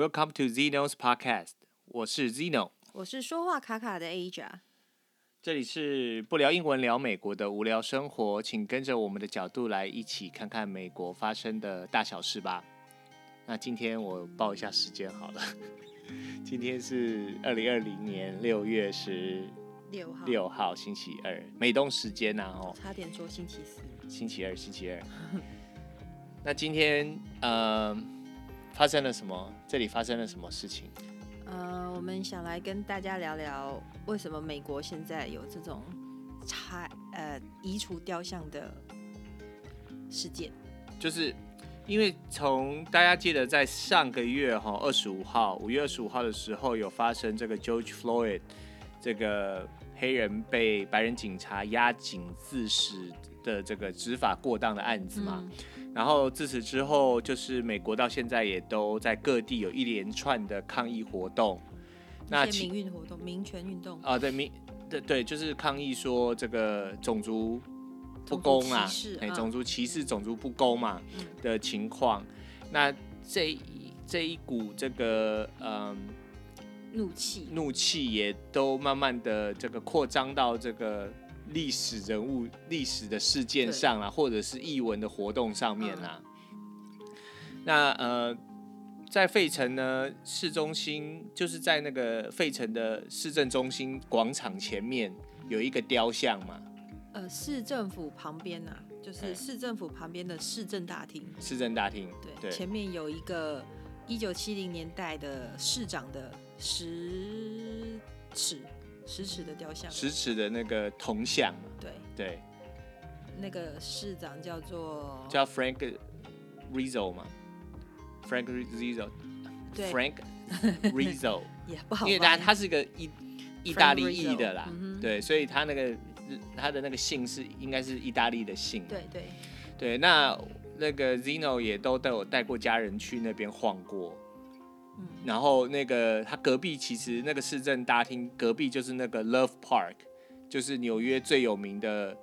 Welcome to Zeno's Podcast，我是 Zeno，我是说话卡卡的 Aja，这里是不聊英文聊美国的无聊生活，请跟着我们的角度来一起看看美国发生的大小事吧。那今天我报一下时间好了，今天是二零二零年六月十六号六号星期二，美东时间呐、啊、哦，差点说星期四，星期二星期二。那今天呃。发生了什么？这里发生了什么事情？呃，我们想来跟大家聊聊，为什么美国现在有这种拆呃移除雕像的事件？就是因为从大家记得在上个月哈二十五号五月二十五号的时候有发生这个 George Floyd 这个黑人被白人警察压颈自死的这个执法过当的案子嘛。嗯然后自此之后，就是美国到现在也都在各地有一连串的抗议活动，那民运活动、民权运动啊，对民对对，就是抗议说这个种族不公啊，哎，种族歧视、种族不公嘛的情况。那这一这一股这个嗯怒气，怒气也都慢慢的这个扩张到这个。历史人物、历史的事件上啊，或者是译文的活动上面啊，嗯、那呃，在费城呢，市中心就是在那个费城的市政中心广场前面有一个雕像嘛。呃，市政府旁边啊，就是市政府旁边的市政大厅。市政大厅，对，对，前面有一个一九七零年代的市长的石尺。十尺的雕像，十尺的那个铜像，对。对，那个市长叫做叫 Frank Rizzo 嘛，Frank Rizzo，对，Frank Rizzo，也不好，因为他他是个意意大利裔的啦，对，所以他那个他的那个姓是应该是意大利的姓，对对。对，那那个 Zeno 也都带我带过家人去那边晃过。然后那个他隔壁其实那个市政大厅隔壁就是那个 Love Park，就是纽约最有名的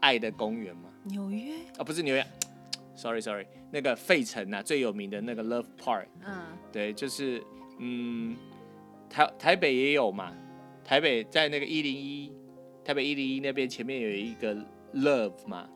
爱的公园嘛。纽约啊，不是纽约，sorry sorry，那个费城啊最有名的那个 Love Park。嗯，对，就是嗯台台北也有嘛，台北在那个一零一，台北一零一那边前面有一个 Love 嘛，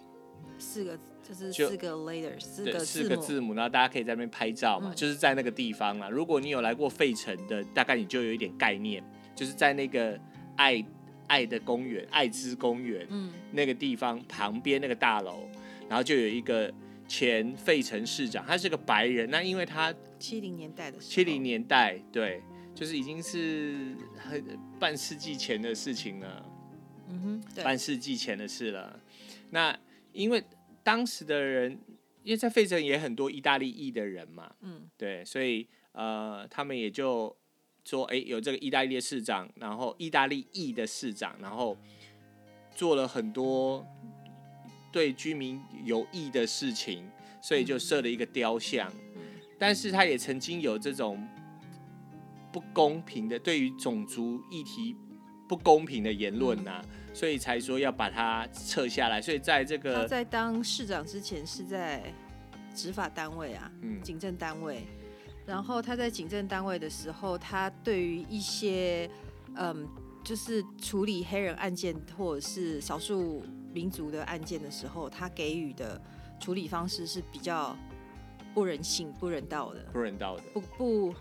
四个。就是四个 letters，四个四个字母，然后大家可以在那边拍照嘛，嗯、就是在那个地方啊。如果你有来过费城的，大概你就有一点概念，就是在那个爱爱的公园、爱之公园，嗯，那个地方旁边那个大楼，然后就有一个前费城市长，他是个白人，那因为他七零年代的七零年代，对，就是已经是很半世纪前的事情了，嗯哼，半世纪前的事了。那因为。当时的人，因为在费城也很多意大利裔的人嘛，嗯，对，所以呃，他们也就说，哎，有这个意大利的市长，然后意大利裔的市长，然后做了很多对居民有益的事情，所以就设了一个雕像。嗯，但是他也曾经有这种不公平的，对于种族议题不公平的言论呐、啊。嗯所以才说要把它撤下来。所以在这个他在当市长之前是在执法单位啊，嗯，警政单位。然后他在警政单位的时候，他对于一些嗯，就是处理黑人案件或者是少数民族的案件的时候，他给予的处理方式是比较不人性、不人道的，不人道的，不不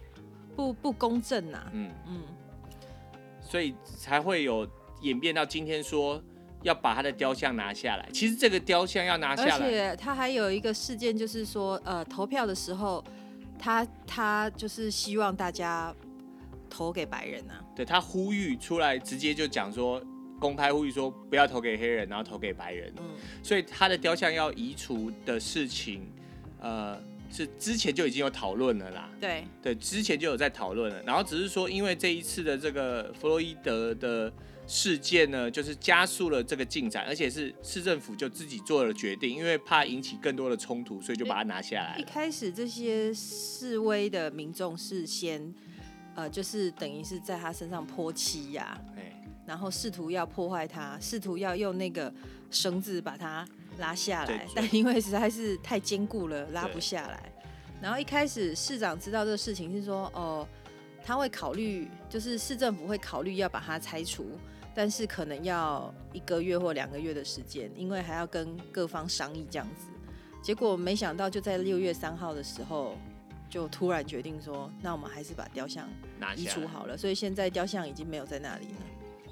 不不公正呐、啊。嗯嗯，所以才会有。演变到今天，说要把他的雕像拿下来。其实这个雕像要拿下来，而且他还有一个事件，就是说，呃，投票的时候，他他就是希望大家投给白人啊。对，他呼吁出来，直接就讲说，公开呼吁说不要投给黑人，然后投给白人。嗯，所以他的雕像要移除的事情，呃，是之前就已经有讨论了啦。对对，之前就有在讨论了，然后只是说，因为这一次的这个弗洛伊德的。事件呢，就是加速了这个进展，而且是市政府就自己做了决定，因为怕引起更多的冲突，所以就把它拿下来。一开始这些示威的民众是先，呃，就是等于是在他身上泼漆呀，然后试图要破坏他，试图要用那个绳子把它拉下来，但因为实在是太坚固了，拉不下来。然后一开始市长知道这个事情是说，哦、呃，他会考虑，就是市政府会考虑要把它拆除，但是可能要一个月或两个月的时间，因为还要跟各方商议这样子。结果没想到就在六月三号的时候，就突然决定说，那我们还是把雕像移除好了。所以现在雕像已经没有在那里了。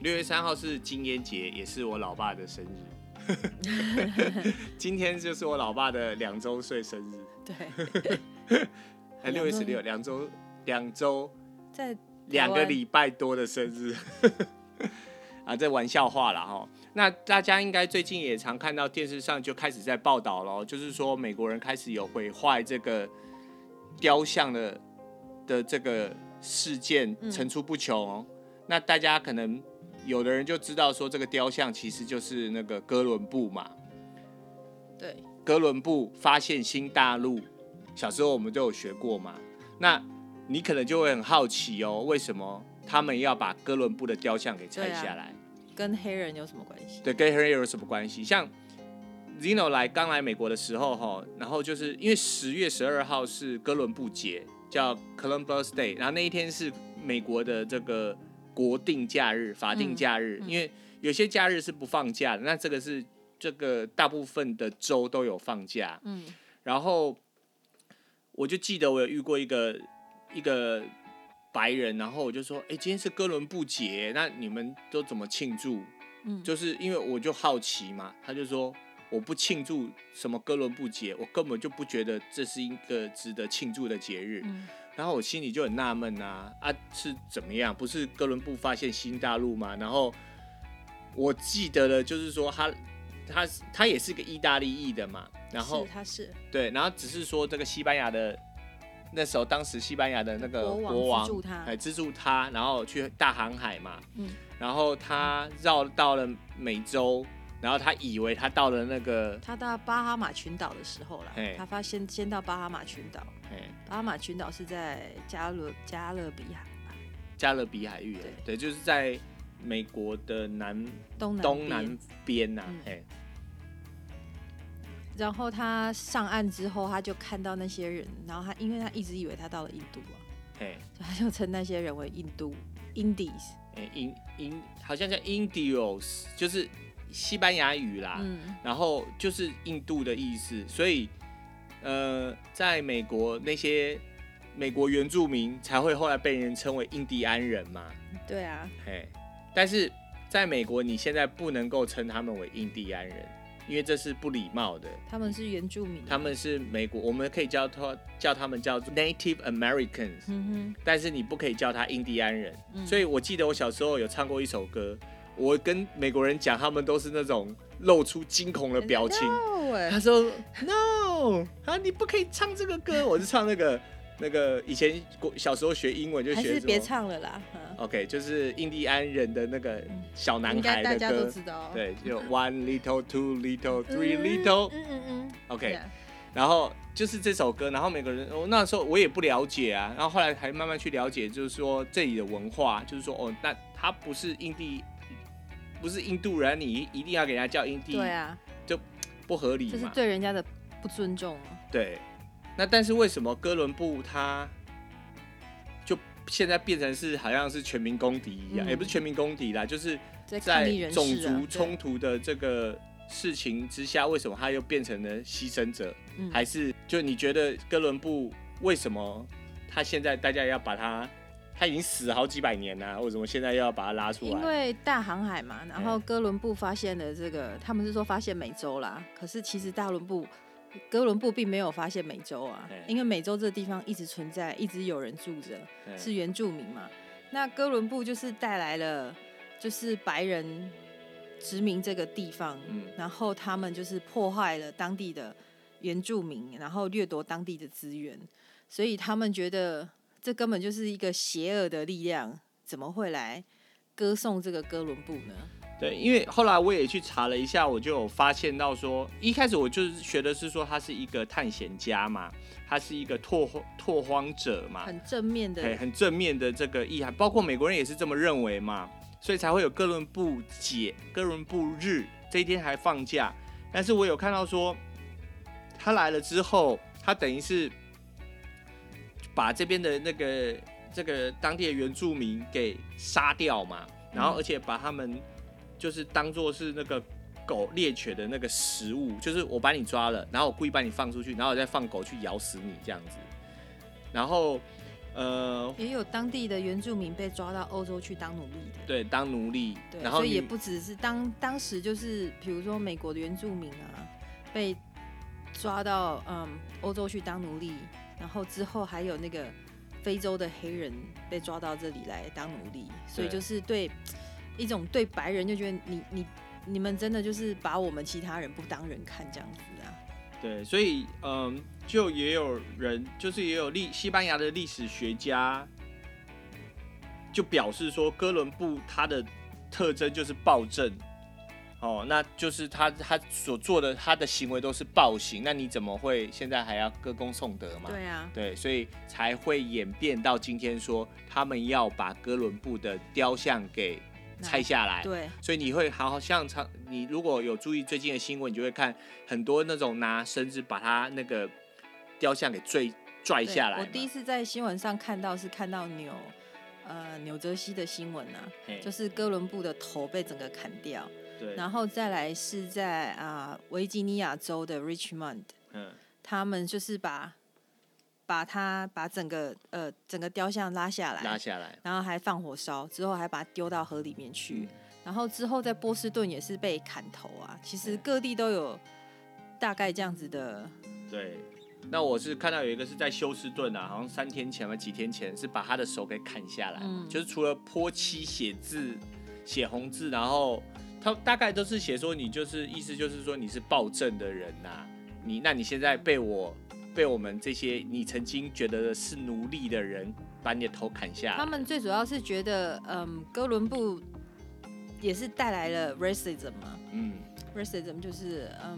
六月三号是金烟节，也是我老爸的生日。今天就是我老爸的两周岁生日。对，哎，六月十六，两周两周，在两个礼拜多的生日。啊，这玩笑话了哈。那大家应该最近也常看到电视上就开始在报道了，就是说美国人开始有毁坏这个雕像的的这个事件层出不穷那大家可能。有的人就知道说这个雕像其实就是那个哥伦布嘛，对，哥伦布发现新大陆，小时候我们都有学过嘛。那你可能就会很好奇哦，为什么他们要把哥伦布的雕像给拆下来？啊，跟黑人有什么关系？对，跟黑人有什么关系？像 Zino 来刚来美国的时候哈，然后就是因为十月十二号是哥伦布节，叫 Columbus Day，然后那一天是美国的这个。国定假日、法定假日，嗯嗯、因为有些假日是不放假的，那这个是这个大部分的州都有放假。嗯，然后我就记得我有遇过一个一个白人，然后我就说：“哎，今天是哥伦布节，那你们都怎么庆祝？”嗯，就是因为我就好奇嘛，他就说：“我不庆祝什么哥伦布节，我根本就不觉得这是一个值得庆祝的节日。嗯”然后我心里就很纳闷啊啊，是怎么样？不是哥伦布发现新大陆吗？然后我记得了，就是说他他他也是个意大利裔的嘛。然后是他是对，然后只是说这个西班牙的那时候，当时西班牙的那个国王资助他，哎，资助他，然后去大航海嘛。嗯。然后他绕到了美洲。然后他以为他到了那个，他到巴哈马群岛的时候了，他发现先到巴哈马群岛，嘿巴哈马群岛是在加勒加勒比海，加勒比海域，对，对，就是在美国的南东南东南边呐，嘿。然后他上岸之后，他就看到那些人，然后他因为他一直以为他到了印度啊，嘿，他就称那些人为印度 Indies，哎，In In 好像叫 Indios，就是。西班牙语啦，嗯、然后就是印度的意思，所以，呃，在美国那些美国原住民才会后来被人称为印第安人嘛。对啊，嘿，但是在美国你现在不能够称他们为印第安人，因为这是不礼貌的。他们是原住民，他们是美国，我们可以叫他叫他们叫做 Native Americans，嗯哼，但是你不可以叫他印第安人。嗯、所以我记得我小时候有唱过一首歌。我跟美国人讲，他们都是那种露出惊恐的表情。他说：“No，啊，你不可以唱这个歌。”我是唱那个那个以前小时候学英文就学。还是别唱了啦。OK，就是印第安人的那个小男孩的歌。大家都知道。对，就 One little, two little, three little。嗯嗯嗯。OK，然后就是这首歌，然后每个人，我那时候我也不了解啊，然后后来还慢慢去了解，就是说这里的文化，就是说哦，那他不是印第。不是印度人，你一定要给人家叫印第，对啊，就不合理嘛。这是对人家的不尊重。对，那但是为什么哥伦布他就现在变成是好像是全民公敌一样？嗯、也不是全民公敌啦，就是在种族冲突的这个事情之下，为什么他又变成了牺牲者？嗯、还是就你觉得哥伦布为什么他现在大家要把他？他已经死了好几百年了，为什么现在又要把他拉出来？因为大航海嘛，然后哥伦布发现了这个，嗯、他们是说发现美洲啦，可是其实大伦布，哥伦布并没有发现美洲啊，嗯、因为美洲这个地方一直存在，一直有人住着，嗯、是原住民嘛。那哥伦布就是带来了，就是白人殖民这个地方，嗯、然后他们就是破坏了当地的原住民，然后掠夺当地的资源，所以他们觉得。这根本就是一个邪恶的力量，怎么会来歌颂这个哥伦布呢？对，因为后来我也去查了一下，我就有发现到说，一开始我就是学的是说他是一个探险家嘛，他是一个拓拓荒者嘛，很正面的，很正面的这个意涵，包括美国人也是这么认为嘛，所以才会有哥伦布节、哥伦布日这一天还放假。但是我有看到说，他来了之后，他等于是。把这边的那个这个当地的原住民给杀掉嘛，然后而且把他们就是当做是那个狗猎犬的那个食物，就是我把你抓了，然后我故意把你放出去，然后我再放狗去咬死你这样子，然后。呃，也有当地的原住民被抓到欧洲去当奴隶的，对，当奴隶，对，然后所以也不只是当当时就是，比如说美国的原住民啊，被抓到嗯欧洲去当奴隶，然后之后还有那个非洲的黑人被抓到这里来当奴隶，所以就是对一种对白人就觉得你你你们真的就是把我们其他人不当人看这样子啊。对，所以嗯，就也有人，就是也有历西班牙的历史学家，就表示说，哥伦布他的特征就是暴政，哦，那就是他他所做的他的行为都是暴行，那你怎么会现在还要歌功颂德嘛？对啊，对，所以才会演变到今天说，他们要把哥伦布的雕像给。拆下来，对，所以你会好像常，你如果有注意最近的新闻，你就会看很多那种拿绳子把他那个雕像给拽拽下来。我第一次在新闻上看到是看到纽呃纽泽西的新闻啊，就是哥伦布的头被整个砍掉，对，然后再来是在啊维吉尼亚州的 Richmond，嗯，他们就是把。把它把整个呃整个雕像拉下来，拉下来，然后还放火烧，之后还把它丢到河里面去，嗯、然后之后在波士顿也是被砍头啊。其实各地都有大概这样子的。对，那我是看到有一个是在休斯顿啊，好像三天前吧，几天前是把他的手给砍下来，嗯、就是除了泼漆写字写红字，然后他大概都是写说你就是意思就是说你是暴政的人呐、啊，你那你现在被我。被我们这些你曾经觉得是奴隶的人把你的头砍下来。他们最主要是觉得，嗯，哥伦布也是带来了 racism 嘛，嗯，racism 就是嗯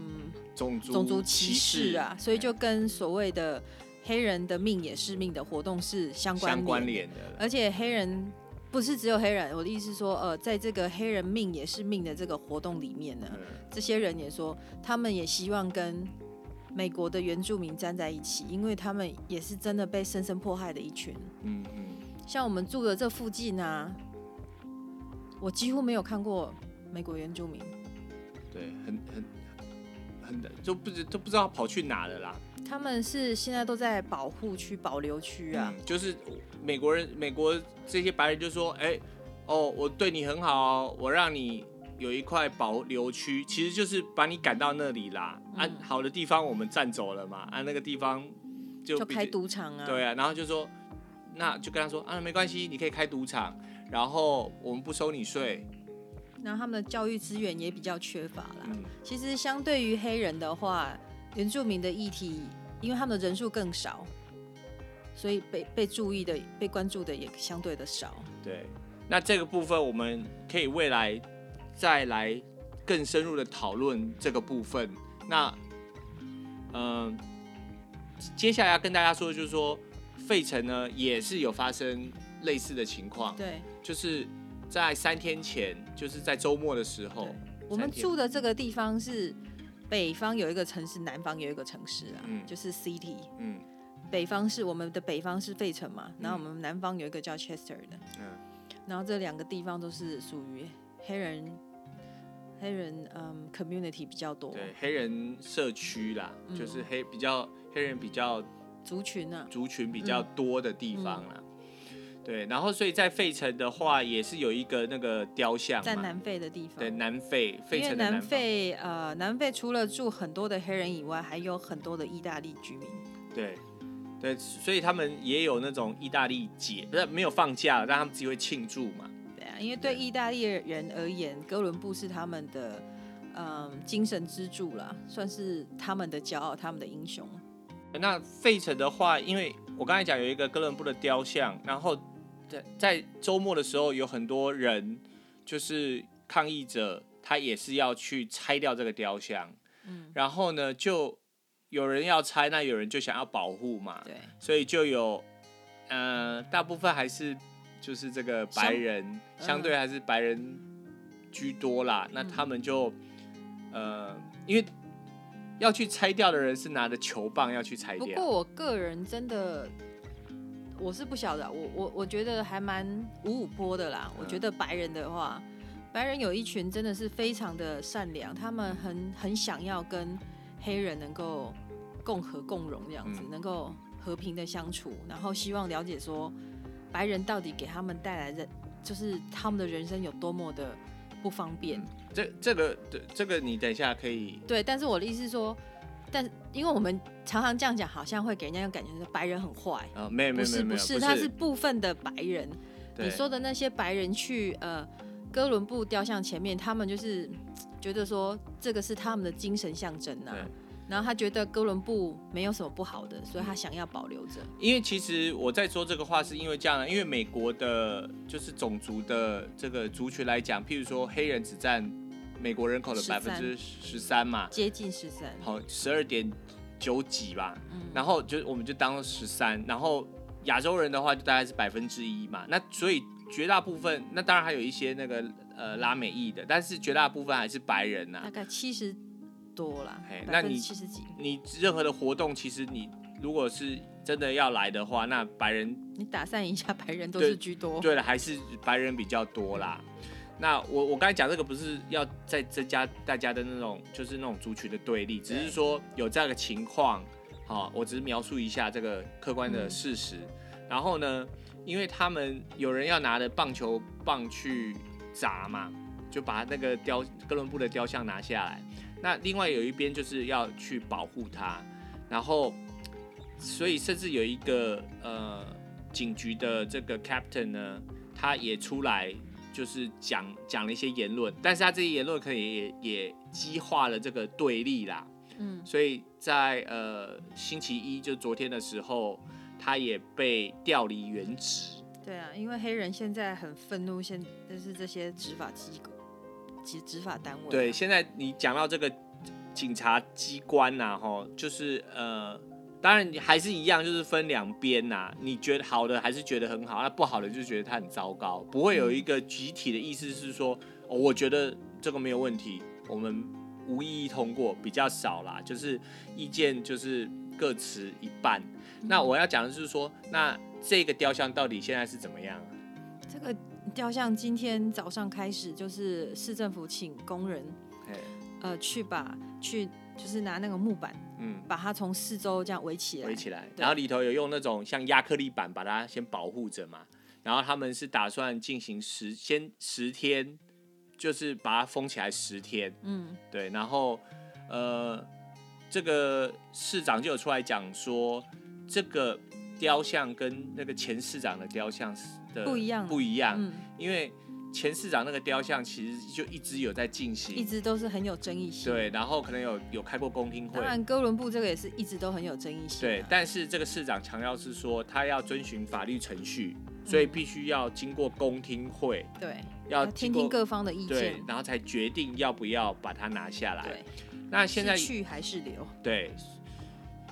种族种族歧视啊，所以就跟所谓的黑人的命也是命的活动是相关相关联的。而且黑人不是只有黑人，我的意思是说，呃，在这个黑人命也是命的这个活动里面呢，嗯，这些人也说，他们也希望跟。美国的原住民站在一起，因为他们也是真的被深深迫害的一群。嗯嗯，像我们住的这附近啊，我几乎没有看过美国原住民。对，很很很的，就不知都不知道跑去哪了啦。他们是现在都在保护区、保留区啊、嗯。就是美国人，美国这些白人就说：“哎、欸，哦，我对你很好，我让你。”有一块保留区，其实就是把你赶到那里啦。嗯啊、好的地方我们占走了嘛，啊、那个地方就就开赌场啊。对啊，然后就说，那就跟他说啊，没关系，你可以开赌场，然后我们不收你税。然后他们的教育资源也比较缺乏啦。嗯、其实相对于黑人的话，原住民的议题，因为他们的人数更少，所以被被注意的、被关注的也相对的少。对，那这个部分我们可以未来。再来更深入的讨论这个部分。那，嗯、呃，接下来要跟大家说的就是说，费城呢也是有发生类似的情况。对，就是在三天前，就是在周末的时候，我们住的这个地方是北方有一个城市，南方有一个城市啊，嗯、就是 City。嗯，北方是我们的北方是费城嘛，然后我们南方有一个叫 Chester 的。嗯，然后这两个地方都是属于。黑人，黑人，嗯，community 比较多。对，黑人社区啦，嗯、就是黑比较黑人比较族群啊，族群比较多的地方啦。对，然后所以在费城的话，也是有一个那个雕像，在南非的地方。对，南非，费城南非，呃，南非除了住很多的黑人以外，还有很多的意大利居民。对，对，所以他们也有那种意大利节，不是没有放假，但他们自己会庆祝嘛。对啊因为对意大利人而言，哥伦布是他们的嗯精神支柱啦，算是他们的骄傲，他们的英雄。那费城的话，因为我刚才讲有一个哥伦布的雕像，然后在在周末的时候，有很多人就是抗议者，他也是要去拆掉这个雕像。嗯，然后呢，就有人要拆，那有人就想要保护嘛。对，所以就有呃，大部分还是。就是这个白人相对还是白人居多啦，嗯、那他们就呃，因为要去拆掉的人是拿着球棒要去拆掉。不过我个人真的我是不晓得，我我我觉得还蛮五五波的啦。我觉得白人的话，白人有一群真的是非常的善良，他们很很想要跟黑人能够共和共荣这样子，能够和平的相处，然后希望了解说白人到底给他们带来的就是他们的人生有多么的不方便。这这个对这个你等一下可以对，但是我的意思是说。但因为我们常常这样讲，好像会给人家一种感觉是白人很坏啊，没有没有没有，不是，他是部分的白人。你说的那些白人去呃哥伦布雕像前面，他们就是觉得说这个是他们的精神象征呐。然后他觉得哥伦布没有什么不好的，所以他想要保留着。因为其实我在说这个话是因为这样，因为美国的就是种族的这个族群来讲，譬如说黑人只占。美国人口的百分之十三嘛，接近十三，好，十二点九几吧，嗯，然后就我们就当十三，然后亚洲人的话就大概是百分之一嘛，那所以绝大部分，那当然还有一些那个呃拉美裔的，但是绝大部分还是白人呐，大概七十多啦，那你七十几，你任何的活动，其实你如果是真的要来的话，那白人，你打散一下，白人都是居多，对了，还是白人比较多啦。那我我刚才讲这个不是要再增加大家的那种就是那种族群的对立，只是说有这样的情况，好，我只是描述一下这个客观的事实。然后呢，因为他们有人要拿着棒球棒去砸嘛，就把那个雕哥伦布的雕像拿下来。那另外有一边就是要去保护他，然后所以甚至有一个呃警局的这个 captain 呢，他也出来。就是讲讲了一些言论，但是他这些言论可能也也激化了这个对立啦，嗯，所以在呃星期一就昨天的时候，他也被调离原职。对啊，因为黑人现在很愤怒，现就是这些执法机构及执法单位。对，现在你讲到这个警察机关呐、啊，吼，就是呃。当然，你还是一样，就是分两边呐。你觉得好的还是觉得很好，那不好的就觉得它很糟糕。不会有一个集体的意思是说，哦，我觉得这个没有问题，我们无异议通过，比较少啦。就是意见就是各持一半。那我要讲的就是说，那这个雕像到底现在是怎么样？这个雕像今天早上开始，就是市政府请工人，呃，去把去就是拿那个木板。嗯，把它从四周这样围起来，围起来，然后里头有用那种像亚克力板把它先保护着嘛。然后他们是打算进行十先十天，就是把它封起来十天。嗯，对。然后呃，这个市长就有出来讲说，这个雕像跟那个前市长的雕像的不一样，不一样，嗯，因为。前市长那个雕像其实就一直有在进行，一直都是很有争议性。对，然后可能有有开过公听会。当然，哥伦布这个也是一直都很有争议性。对，但是这个市长强调是说，他要遵循法律程序，所以必须要经过公听会。对，要听听各方的意见，对，然后才决定要不要把它拿下来。对，那现在去还是留？对，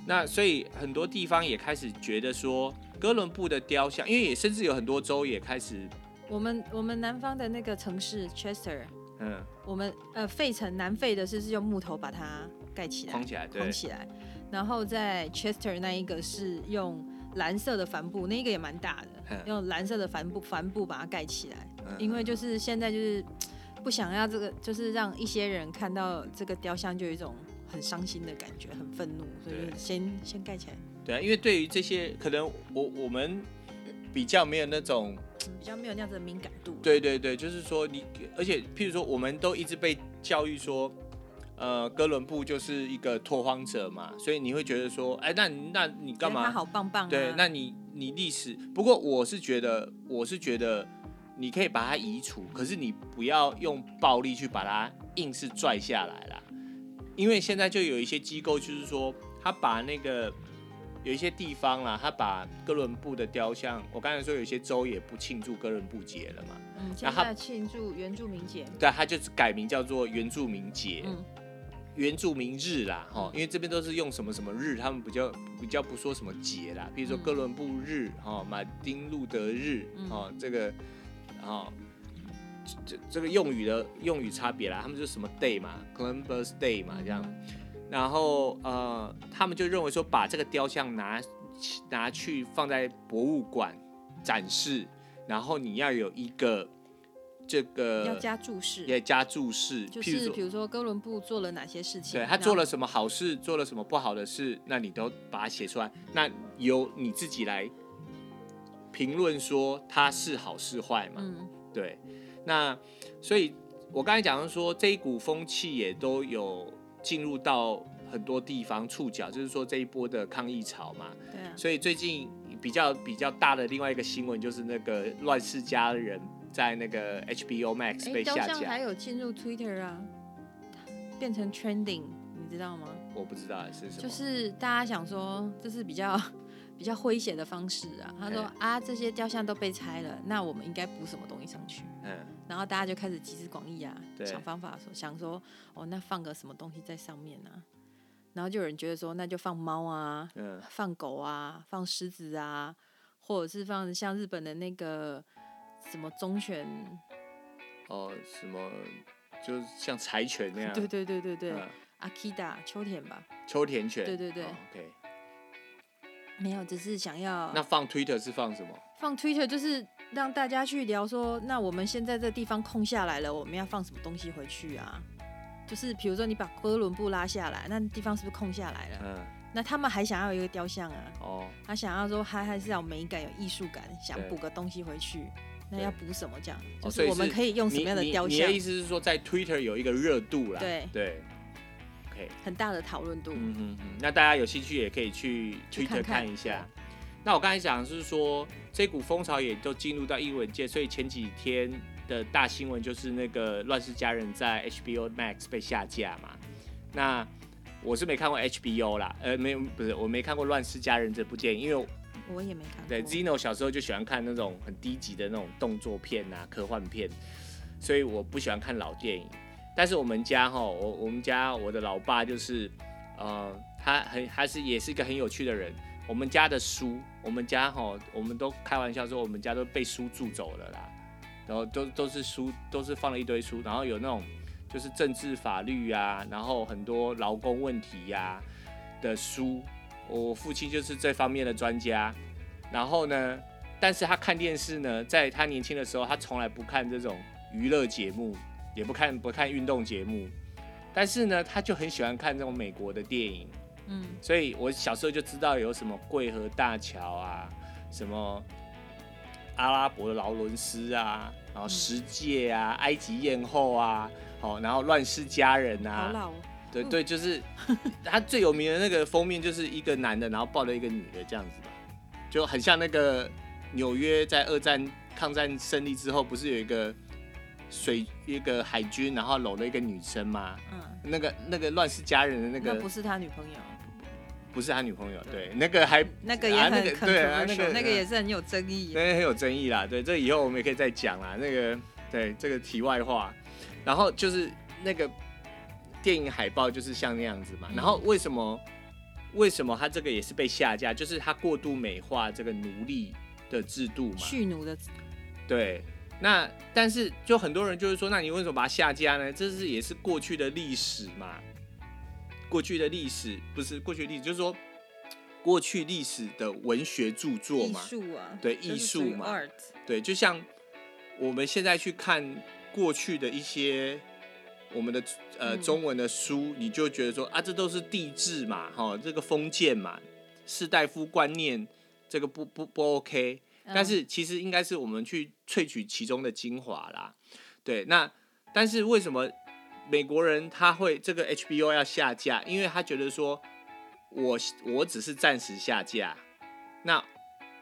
那所以很多地方也开始觉得说，哥伦布的雕像，因为也甚至有很多州也开始。我们我们南方的那个城市 Chester，嗯，我们呃费城南费的是是用木头把它盖起来，框起来，框起来。然后在 Chester 那一个是用蓝色的帆布，那一个也蛮大的，嗯，用蓝色的帆布帆布把它盖起来，嗯。因为就是现在就是不想要这个，就是让一些人看到这个雕像就有一种很伤心的感觉，很愤怒，所以先先盖起来。对啊，因为对于这些可能我我们比较没有那种。比较没有那样子的敏感度。对对对，就是说你，而且譬如说，我们都一直被教育说，呃，哥伦布就是一个拓荒者嘛，所以你会觉得说，哎，那那你干嘛？他好棒棒啊。对，那你你历史，不过我是觉得，我是觉得你可以把它移除，可是你不要用暴力去把它硬是拽下来啦，因为现在就有一些机构，就是说他把那个。有一些地方啦，他把哥伦布的雕像，我刚才说有些州也不庆祝哥伦布节了嘛，嗯，现在庆祝原住民节，对，他就改名叫做原住民节，嗯，原住民日啦，哈，因为这边都是用什么什么日，他们比较比较不说什么节啦，比如说哥伦布日，哈，马丁路德日，哈、嗯，这个，哈，这这个用语的用语差别啦，他们就什么 day 嘛，Columbus Day 嘛，这样。然后呃，他们就认为说，把这个雕像拿拿去放在博物馆展示，然后你要有一个这个要加注释，也加注释，就是比如说哥伦布做了哪些事情，对他做了什么好事，做了什么不好的事，那你都把它写出来，那由你自己来评论说他是好是坏嘛？嗯，对，那所以我刚才讲的说这一股风气也都有进入到。很多地方触角，就是说这一波的抗议潮嘛。对啊。所以最近比较比较大的另外一个新闻，就是那个《乱世佳人》在那个 HBO Max 被下架。雕像还有进入 Twitter 啊，变成 trending，你知道吗？我不知道是什么。就是大家想说，这是比较 比较诙谐的方式啊。他说啊，这些雕像都被拆了，那我们应该补什么东西上去？嗯。然后大家就开始集思广益啊，想方法说，想说哦，那放个什么东西在上面呢、啊？然后就有人觉得说，那就放猫啊，嗯、放狗啊，放狮子啊，或者是放像日本的那个什么忠犬，哦，什么就像柴犬那样，对对对对对，阿基达秋田吧，秋田犬，对对对、哦、，OK，没有，只是想要。那放 Twitter 是放什么？放 Twitter 就是让大家去聊说，那我们现在这地方空下来了，我们要放什么东西回去啊？就是比如说你把哥伦布拉下来，那地方是不是空下来了？嗯，那他们还想要有一个雕像啊。哦，他想要说还还是要有美感、有艺术感，想补个东西回去，那要补什么这样？就是我们可以用什么样的雕像？你，你的意思是说在 Twitter 有一个热度啦？对对，OK，很大的讨论度。嗯嗯嗯，那大家有兴趣也可以去 Twitter 看一下。那我刚才讲的是说，这股风潮也都进入到英文界，所以前几天。的大新闻就是那个《乱世佳人》在 HBO Max 被下架嘛。那我是没看过 HBO 啦，呃，没有，不是，我没看过《乱世佳人》这部电影，因为我也没看过。对，Zeno 小时候就喜欢看那种很低级的那种动作片啊、科幻片，所以我不喜欢看老电影。但是我们家哈，我我们家我的老爸就是，呃，他很还是也是一个很有趣的人。我们家的书，我们家哈，我们都开玩笑说，我们家都被书住走了啦。然后都都是书，都是放了一堆书，然后有那种就是政治法律啊，然后很多劳工问题呀、的书。我父亲就是这方面的专家。然后呢，但是他看电视呢，在他年轻的时候，他从来不看这种娱乐节目，也不看不看运动节目。但是呢，他就很喜欢看这种美国的电影。嗯，所以我小时候就知道有什么桂河大桥啊，什么。阿拉伯的劳伦斯啊，然后十诫啊，埃及艳后啊，好，然后乱世佳人啊，好老哦，对对，就是 他最有名的那个封面，就是一个男的，然后抱了一个女的这样子吧，就很像那个纽约在二战抗战胜利之后，不是有一个水一个海军，然后搂了一个女生吗？嗯，那个那个乱世佳人的那个，那不是他女朋友。不是他女朋友，对，那个还那个也很、啊那个、对啊，那个那个也是很有争议，那很有争议啦。对，这以后我们也可以再讲啦。那个对这个题外话，然后就是那个电影海报就是像那样子嘛。然后为什么为什么他这个也是被下架？就是他过度美化这个奴隶的制度嘛，蓄奴的。对，那但是就很多人就是说，那你为什么把它下架呢？这是也是过去的历史嘛。过去的历史不是过去的历史，就是说过去历史的文学著作嘛，艺术啊，对艺术嘛，对，就像我们现在去看过去的一些我们的呃中文的书，嗯，你就觉得说啊，这都是帝制嘛，哈，这个封建嘛，士大夫观念，这个不不不 OK，嗯。但是其实应该是我们去萃取其中的精华啦，对，那但是为什么？美国人他会这个 HBO 要下架，因为他觉得说我，我我只是暂时下架，那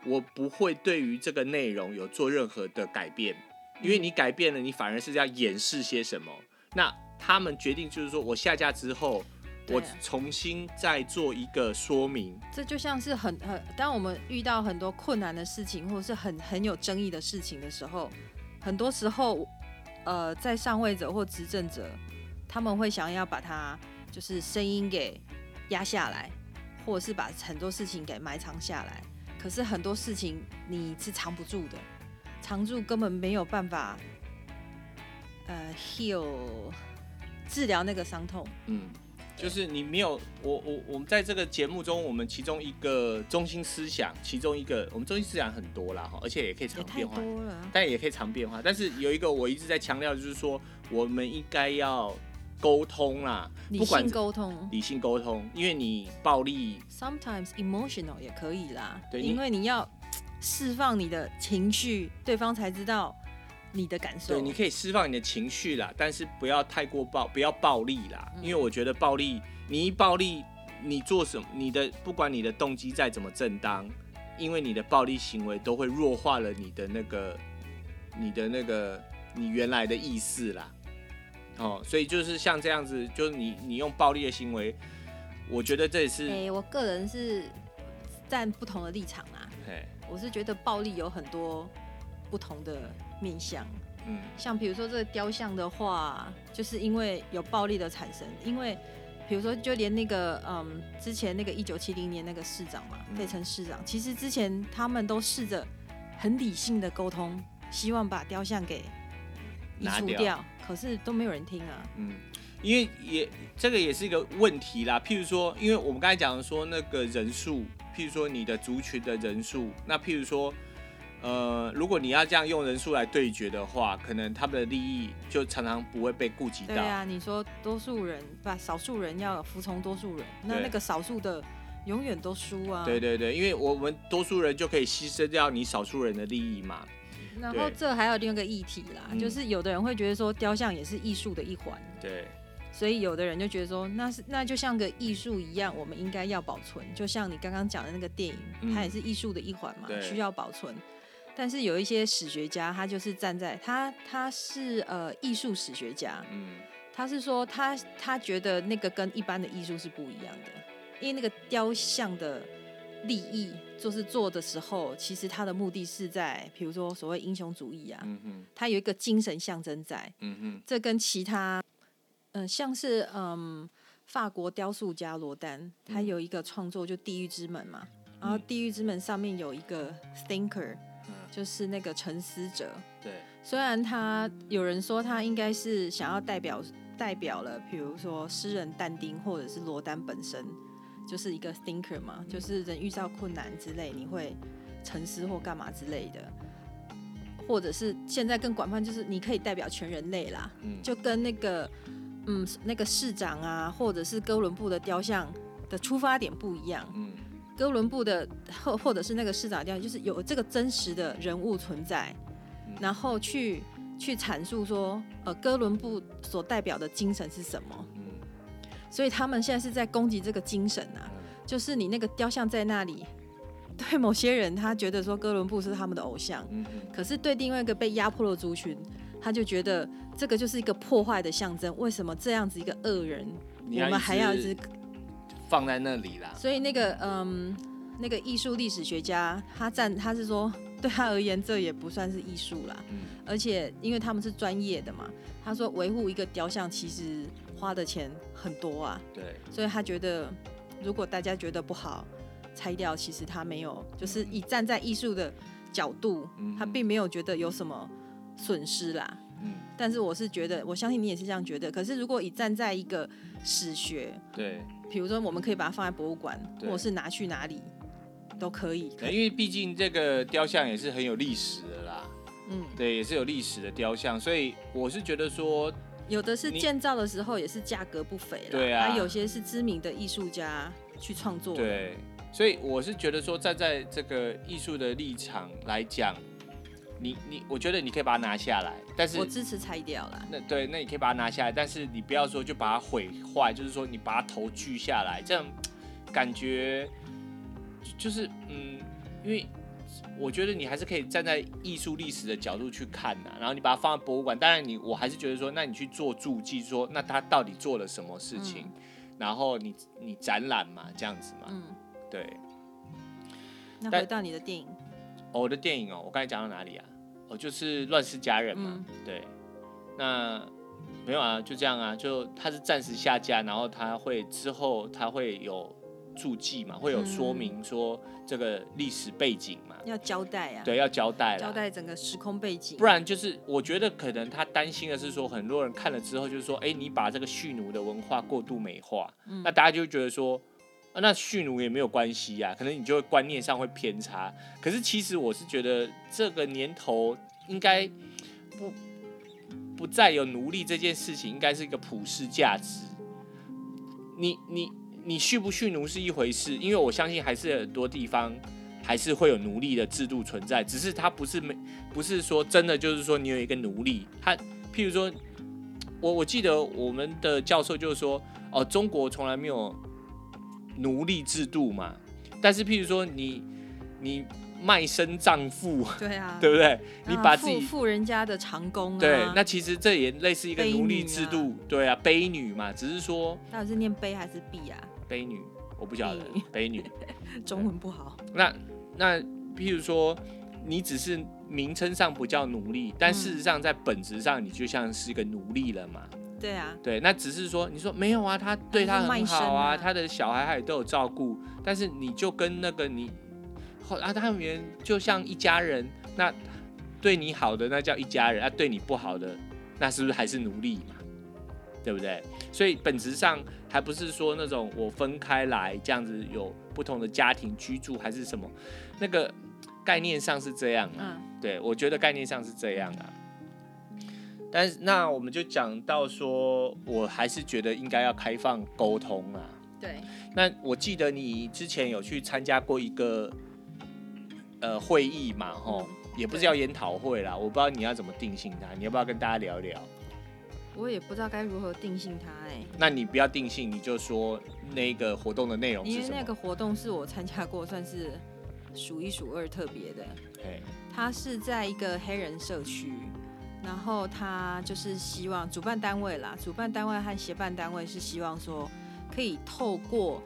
我不会对于这个内容有做任何的改变，因为你改变了，你反而是要掩饰些什么。那他们决定就是说我下架之后，我重新再做一个说明。这就像是很很，当我们遇到很多困难的事情，或者是很很有争议的事情的时候，很多时候。呃，在上位者或执政者，他们会想要把他就是声音给压下来，或者是把很多事情给埋藏下来。可是很多事情你是藏不住的，藏住根本没有办法，呃，heal 治疗那个伤痛。嗯，就是你没有我我我们在这个节目中，我们其中一个中心思想，其中一个我们中心思想很多啦，哈，而且也可以常变化，但也可以常变化。但是有一个我一直在强调，就是说我们应该要沟通啦，理性沟通，理性沟通，因为你暴力，sometimes emotional 也可以啦，对，因为你要释放你的情绪，对方才知道。你的感受，对，你可以释放你的情绪啦，但是不要太过暴，不要暴力啦，嗯、因为我觉得暴力，你一暴力，你做什么，你的不管你的动机再怎么正当，因为你的暴力行为都会弱化了你的那个，你的那个你原来的意思啦，哦，所以就是像这样子，就是你你用暴力的行为，我觉得这也是，哎、欸，我个人是站不同的立场啦，嘿。我是觉得暴力有很多不同的。面向，嗯，像比如说这个雕像的话，就是因为有暴力的产生，因为比如说就连那个，嗯，之前那个一九七零年那个市长嘛，费城市长，其实之前他们都试着很理性的沟通，希望把雕像给移除掉，掉可是都没有人听啊。嗯，因为也这个也是一个问题啦。譬如说，因为我们刚才讲的说那个人数，譬如说你的族群的人数，那譬如说。呃，如果你要这样用人数来对决的话，可能他们的利益就常常不会被顾及到。对啊，你说多数人把少数人要服从多数人，那那个少数的永远都输啊。对对对，因为我们多数人就可以牺牲掉你少数人的利益嘛。然后这还有另一个议题啦，就是有的人会觉得说雕像也是艺术的一环。对。所以有的人就觉得说，那是那就像个艺术一样，我们应该要保存。就像你刚刚讲的那个电影，嗯、它也是艺术的一环嘛，需要保存。但是有一些史学家，他就是站在他他是呃艺术史学家，嗯，他是说他他觉得那个跟一般的艺术是不一样的，因为那个雕像的利益就是做的时候，其实他的目的是在，比如说所谓英雄主义啊，嗯哼，他有一个精神象征在，嗯哼，这跟其他，嗯、呃，像是嗯法国雕塑家罗丹，他有一个创作就《地狱之门》嘛，然后《地狱之门》上面有一个 thinker。就是那个沉思者，对。虽然他有人说他应该是想要代表代表了，比如说诗人但丁或者是罗丹本身，就是一个 thinker 嘛，就是人遇到困难之类，你会沉思或干嘛之类的，或者是现在更广泛，就是你可以代表全人类啦，就跟那个嗯那个市长啊，或者是哥伦布的雕像的出发点不一样，嗯。哥伦布的或或者是那个市长雕像，就是有这个真实的人物存在，然后去去阐述说，呃，哥伦布所代表的精神是什么？所以他们现在是在攻击这个精神啊，就是你那个雕像在那里，对某些人他觉得说哥伦布是他们的偶像，可是对另外一个被压迫的族群，他就觉得这个就是一个破坏的象征。为什么这样子一个恶人，我们还要一直？放在那里啦，所以那个嗯，那个艺术历史学家他站，他是说对他而言这也不算是艺术啦，嗯，而且因为他们是专业的嘛，他说维护一个雕像其实花的钱很多啊，对，所以他觉得如果大家觉得不好拆掉，其实他没有，就是以站在艺术的角度，嗯，他并没有觉得有什么损失啦，嗯，但是我是觉得，我相信你也是这样觉得，可是如果以站在一个史学，对。比如说，我们可以把它放在博物馆，或者是拿去哪里都可以。可以，因为毕竟这个雕像也是很有历史的啦。嗯，对，也是有历史的雕像，所以我是觉得说，有的是建造的时候也是价格不菲了。对啊，还有些是知名的艺术家去创作。对，所以我是觉得说，站在这个艺术的立场来讲。你你，我觉得你可以把它拿下来，但是我支持拆掉了。那对，那你可以把它拿下来，但是你不要说就把它毁坏，就是说你把它头锯下来，这样感觉就是嗯，因为我觉得你还是可以站在艺术历史的角度去看呐，然后你把它放在博物馆，当然你我还是觉得说，那你去做注记，说那他到底做了什么事情，嗯、然后你你展览嘛，这样子嘛，嗯，对。那回到你的电影，哦、我的电影哦，我刚才讲到哪里啊？哦，就是乱世佳人嘛，嗯、对，那没有啊，就这样啊，就他是暂时下架，然后他会之后他会有注记嘛，会有说明说这个历史背景嘛，要交代啊，对，要交代，交代整个时空背景。不然就是我觉得可能他担心的是说，很多人看了之后就是说，哎，你把这个蓄奴的文化过度美化，嗯、那大家就觉得说，啊、那蓄奴也没有关系呀、可能你就会观念上会偏差。可是其实我是觉得这个年头应该不不再有奴隶这件事情，应该是一个普世价值。你你你蓄不蓄奴是一回事，因为我相信还是很多地方还是会有奴隶的制度存在，只是它不是没不是说真的就是说你有一个奴隶，他譬如说，我我记得我们的教授就是说，哦，中国从来没有奴隶制度嘛，但是譬如说你你。卖身葬父，对啊，对不对？你把自己付人家的长工啊，对，那其实这也类似一个奴隶制度，对啊，卑女嘛，只是说到底是念卑还是婢啊？卑女，我不晓得，卑女，中文不好。那那譬如说，你只是名称上不叫奴隶，但事实上在本质上你就像是一个奴隶了嘛？对啊，对，那只是说你说没有啊，他对他很好啊，他的小孩他也都有照顾，但是你就跟那个你后。啊，他们就像一家人，那对你好的那叫一家人，啊，对你不好的，那是不是还是奴隶嘛？对不对？所以本质上还不是说那种我分开来这样子有不同的家庭居住，还是什么？那个概念上是这样啊。嗯。对，我觉得概念上是这样啊。但是那我们就讲到说，我还是觉得应该要开放沟通啊。对。那我记得你之前有去参加过一个。呃，会议嘛，吼，也不是叫研讨会啦，我不知道你要怎么定性它，你要不要跟大家聊一聊？我也不知道该如何定性它，哎。那你不要定性，你就说那个活动的内容是什么？因为那个活动是我参加过，算是数一数二特别的。对。它是在一个黑人社区，然后他就是希望主办单位啦，主办单位和协办单位是希望说可以透过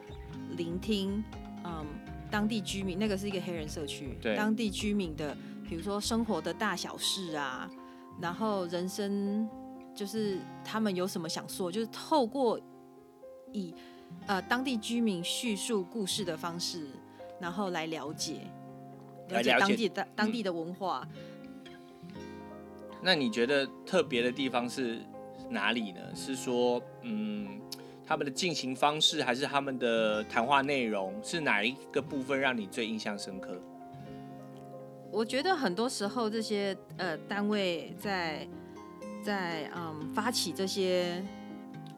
聆听，嗯。当地居民，那个是一个黑人社区，对当地居民的，比如说生活的大小事啊，然后人生就是他们有什么想说，就是透过以呃当地居民叙述故事的方式，然后来了解了解当地的当地的文化。那你觉得特别的地方是哪里呢？是说，嗯。他们的进行方式，还是他们的谈话内容，是哪一个部分让你最印象深刻？我觉得很多时候这些呃单位在在嗯发起这些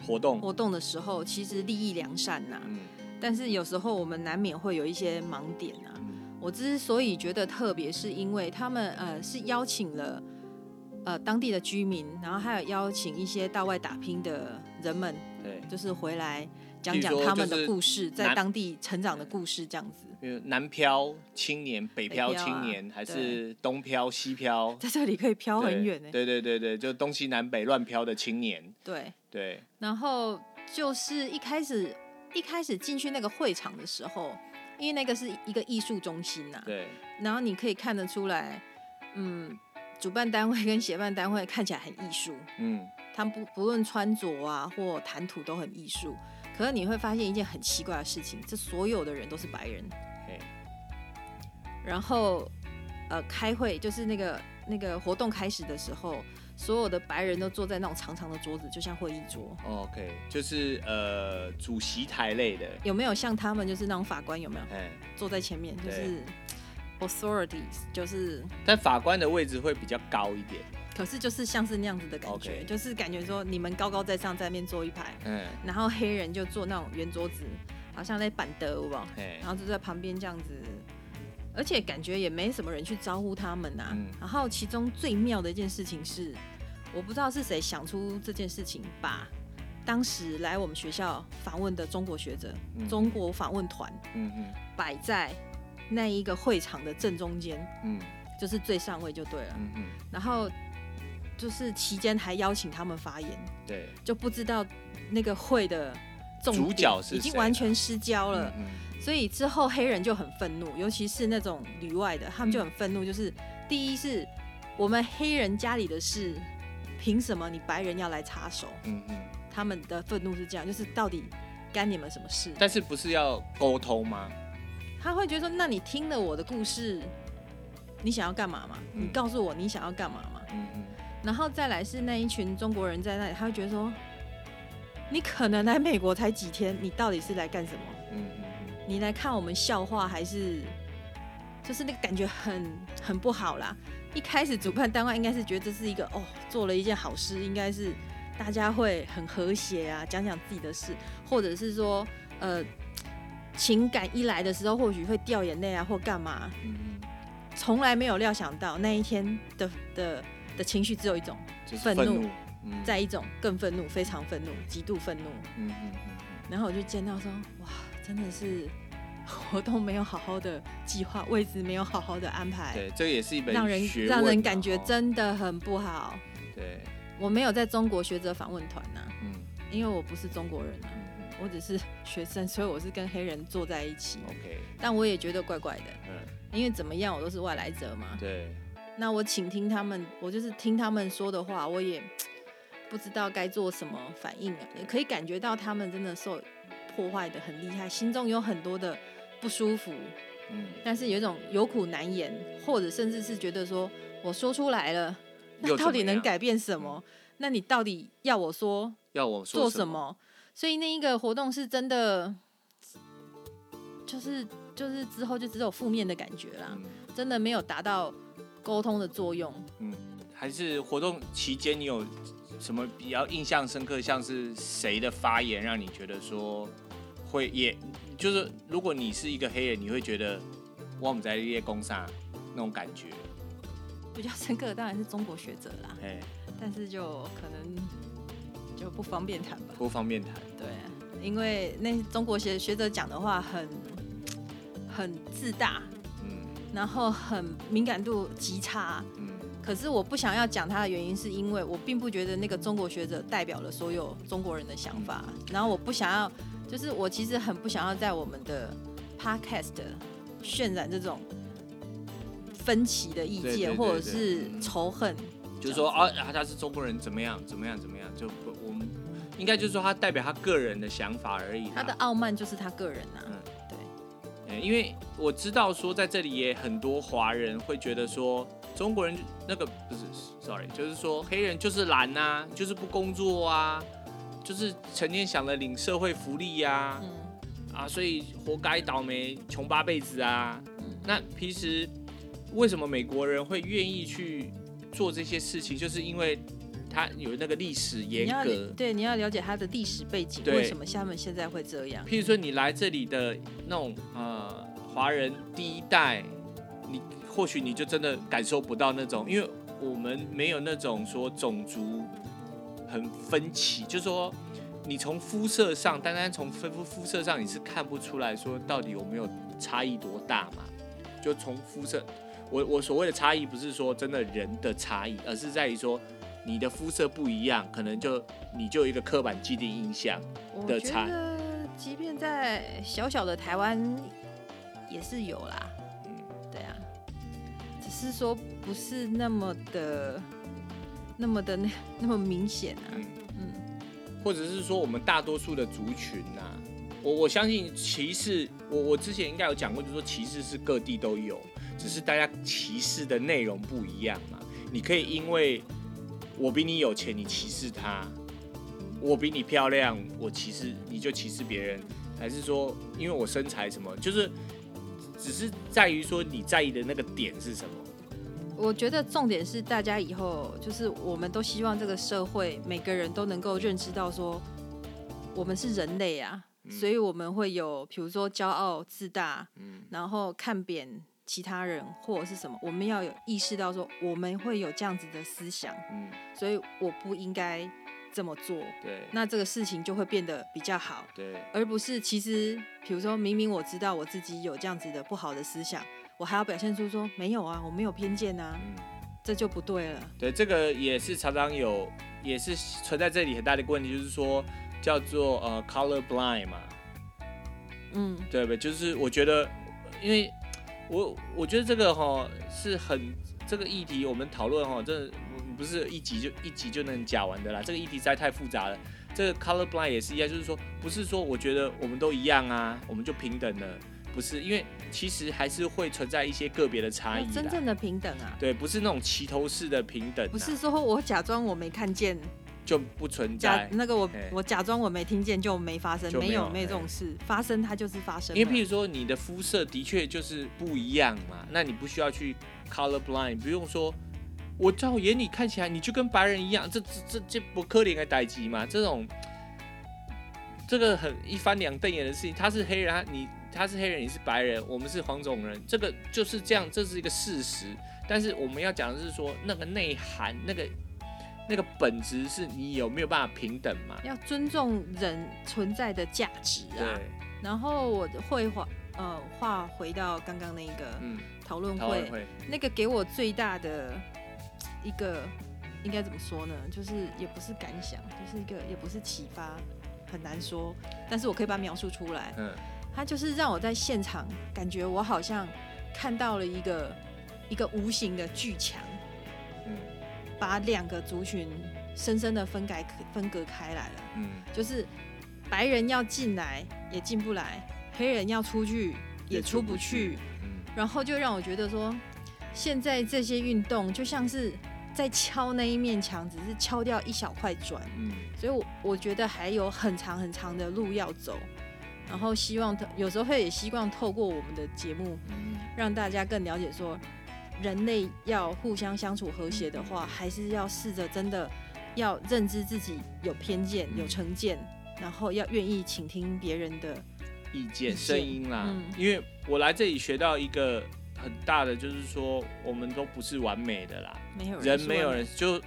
活动活动的时候，其实利益良善呐、啊，嗯、但是有时候我们难免会有一些盲点啊。嗯、我之所以觉得特别，是因为他们呃是邀请了呃当地的居民，然后还有邀请一些到外打拼的人们。对，就是回来讲讲他们的故事，在当地成长的故事，这样子。南漂青年、北漂青年，还是东漂西漂，在这里可以漂很远呢。对对对对，就东西南北乱漂的青年。对对。然后就是一开始一开始进去那个会场的时候，因为那个是一个艺术中心呐。对。然后你可以看得出来，嗯，主办单位跟协办单位看起来很艺术。嗯。他们不不论穿着啊或谈吐都很艺术，可是你会发现一件很奇怪的事情，这所有的人都是白人。嘿然后，呃，开会就是那个那个活动开始的时候，所有的白人都坐在那种长长的桌子，就像会议桌。OK，就是呃主席台类的。有没有像他们就是那种法官有没有？嘿坐在前面就是 authorities，就是。但法官的位置会比较高一点。可是就是像是那样子的感觉，Okay. 就是感觉说你们高高在上在那边坐一排，嗯，然后黑人就坐那种圆桌子，好像在板德吧，嘿然后就在旁边这样子，而且感觉也没什么人去招呼他们呐、啊。嗯、然后其中最妙的一件事情是，我不知道是谁想出这件事情，把当时来我们学校访问的中国学者、嗯、中国访问团，嗯嗯，摆在那一个会场的正中间，嗯，就是最上位就对了，嗯嗯，然后。就是期间还邀请他们发言，对，就不知道那个会的主角是，已经完全失焦了，嗯嗯，所以之后黑人就很愤怒，尤其是那种旅外的，他们就很愤怒。就是第一是我们黑人家里的事，凭什么你白人要来插手？嗯嗯，他们的愤怒是这样，就是到底干你们什么事？但是不是要沟通吗？他会觉得说，那你听了我的故事，你想要干嘛嘛？嗯、你告诉我你想要干嘛嘛？嗯嗯。然后再来是那一群中国人在那里，他会觉得说，你可能来美国才几天，你到底是来干什么？嗯。你来看我们笑话还是？就是那个感觉很很不好啦。一开始主办单位应该是觉得这是一个哦，做了一件好事，应该是大家会很和谐啊，讲讲自己的事，或者是说呃情感一来的时候，或许会掉眼泪啊，或干嘛。从来没有料想到那一天的的的情绪只有一种，愤怒，再一种更愤怒，非常愤怒，极度愤怒。嗯嗯嗯。然后我就见到说，哇，真的是。活动没有好好的计划，位置没有好好的安排，对，这也是一本让人让人感觉真的很不好。对，我没有在中国学者访问团呐，嗯，因为我不是中国人啊，嗯，我只是学生，所以我是跟黑人坐在一起。OK，但我也觉得怪怪的，嗯，因为怎么样，我都是外来者嘛。对，那我倾听他们，我就是听他们说的话，我也不知道该做什么反应啊。也可以感觉到他们真的受破坏的很厉害，心中有很多的。不舒服，嗯，但是有一种有苦难言，或者甚至是觉得说，我说出来了，那到底能改变什么？那你到底要我说，要我做什么？所以那一个活动是真的，就是就是之后就只有负面的感觉啦，真的没有达到沟通的作用。嗯，还是活动期间你有什么比较印象深刻？像是谁的发言让你觉得说会也？就是如果你是一个黑人，你会觉得我们在列攻上那种感觉。比较深刻的当然是中国学者啦，哎，但是就可能就不方便谈吧。不方便谈。对，因为那中国学学者讲的话很很自大，嗯，然后很敏感度极差，嗯。可是我不想要讲他的原因，是因为我并不觉得那个中国学者代表了所有中国人的想法，嗯，然后我不想要。就是我其实很不想要在我们的 podcast 渲染这种分歧的意见，或者是仇恨。就是说啊，他是中国人，怎么样，怎么样，怎么样？就应该就是说，他代表他个人的想法而已。他的傲慢就是他个人呐、啊。嗯，对。因为我知道说，在这里也很多华人会觉得说，中国人那个不是，sorry，就是说黑人就是懒呐、啊，就是不工作啊。就是成天想着领社会福利呀、啊，嗯、啊，所以活该倒霉，穷八辈子啊。嗯、那其实为什么美国人会愿意去做这些事情？就是因为他有那个历史严格。对，你要了解他的历史背景，为什么厦门现在会这样？譬如说，你来这里的那种呃华人第一代，你或许你就真的感受不到那种，因为我们没有那种说种族。很分歧，就是说，你从肤色上，单单从肤肤色上，你是看不出来说到底有没有差异多大嘛？就从肤色，我我所谓的差异，不是说真的人的差异，而是在于说你的肤色不一样，可能就你就有一个刻板既定印象的差。我觉得，即便在小小的台湾也是有啦。嗯，对啊，只是说不是那么的。那么的那 那么明显啊，嗯，嗯，或者是说我们大多数的族群呐、啊，我我相信歧视，我我之前应该有讲过，就是说歧视是各地都有，只是大家歧视的内容不一样嘛。你可以因为我比你有钱，你歧视他；我比你漂亮，我歧视你就歧视别人，还是说因为我身材什么，就是只是在于说你在意的那个点是什么。我觉得重点是大家以后就是，我们都希望这个社会每个人都能够认知到说，我们是人类啊，所以我们会有，比如说骄傲自大，然后看扁其他人或者是什么，我们要有意识到说，我们会有这样子的思想，嗯所以我不应该这么做，对，那这个事情就会变得比较好，对，而不是其实，比如说明明我知道我自己有这样子的不好的思想。我还要表现出说没有啊，我没有偏见啊，嗯、这就不对了。对，这个也是常常有，也是存在这里很大的一个问题，就是说叫做呃 color blind 嘛，嗯，对不对？就是我觉得，因为我我觉得这个哈是很这个议题，我们讨论哈，这不是一集就一集就能讲完的啦。这个议题实在太复杂了，这个 color blind 也是一样，就是说不是说我觉得我们都一样啊，我们就平等了，不是，因为其实还是会存在一些个别的差异。真正的平等啊，对，不是那种齐头式的平等，不是说我假装我没看见。就不存在那个我我假装我没听见就没发生，没有没有这种事发生，它就是发生。因为譬如说你的肤色的确就是不一样嘛，那你不需要去 color blind，不用说我在我眼里看起来你就跟白人一样，这这这这不可怜的代志嘛？这种这个很一翻两瞪眼的事情，他是黑人，他你他是黑人，你是白人，我们是黄种人，这个就是这样，这是一个事实。但是我们要讲的是说那个内涵那个。那个本质是你有没有办法平等嘛？要尊重人存在的价值啊。对。然后我会画呃话回到刚刚那个讨论会，那个给我最大的一个应该怎么说呢？就是也不是感想，就是一个也不是启发，很难说。但是我可以把它描述出来。嗯。它就是让我在现场感觉我好像看到了一个一个无形的巨墙。把两个族群深深的分改分隔开来了，嗯，就是白人要进来也进不来，黑人要出去也出不去，嗯，然后就让我觉得说，现在这些运动就像是在敲那一面墙，只是敲掉一小块砖，嗯，所以我我觉得还有很长很长的路要走，然后希望有时候会也希望透过我们的节目，让大家更了解说。人类要互相相处和谐的话，还是要试着真的要认知自己有偏见、有成见，然后要愿意倾听别人的意见、声音啦。嗯，因为我来这里学到一个很大的，就是说我们都不是完美的啦，没有人，没有人就。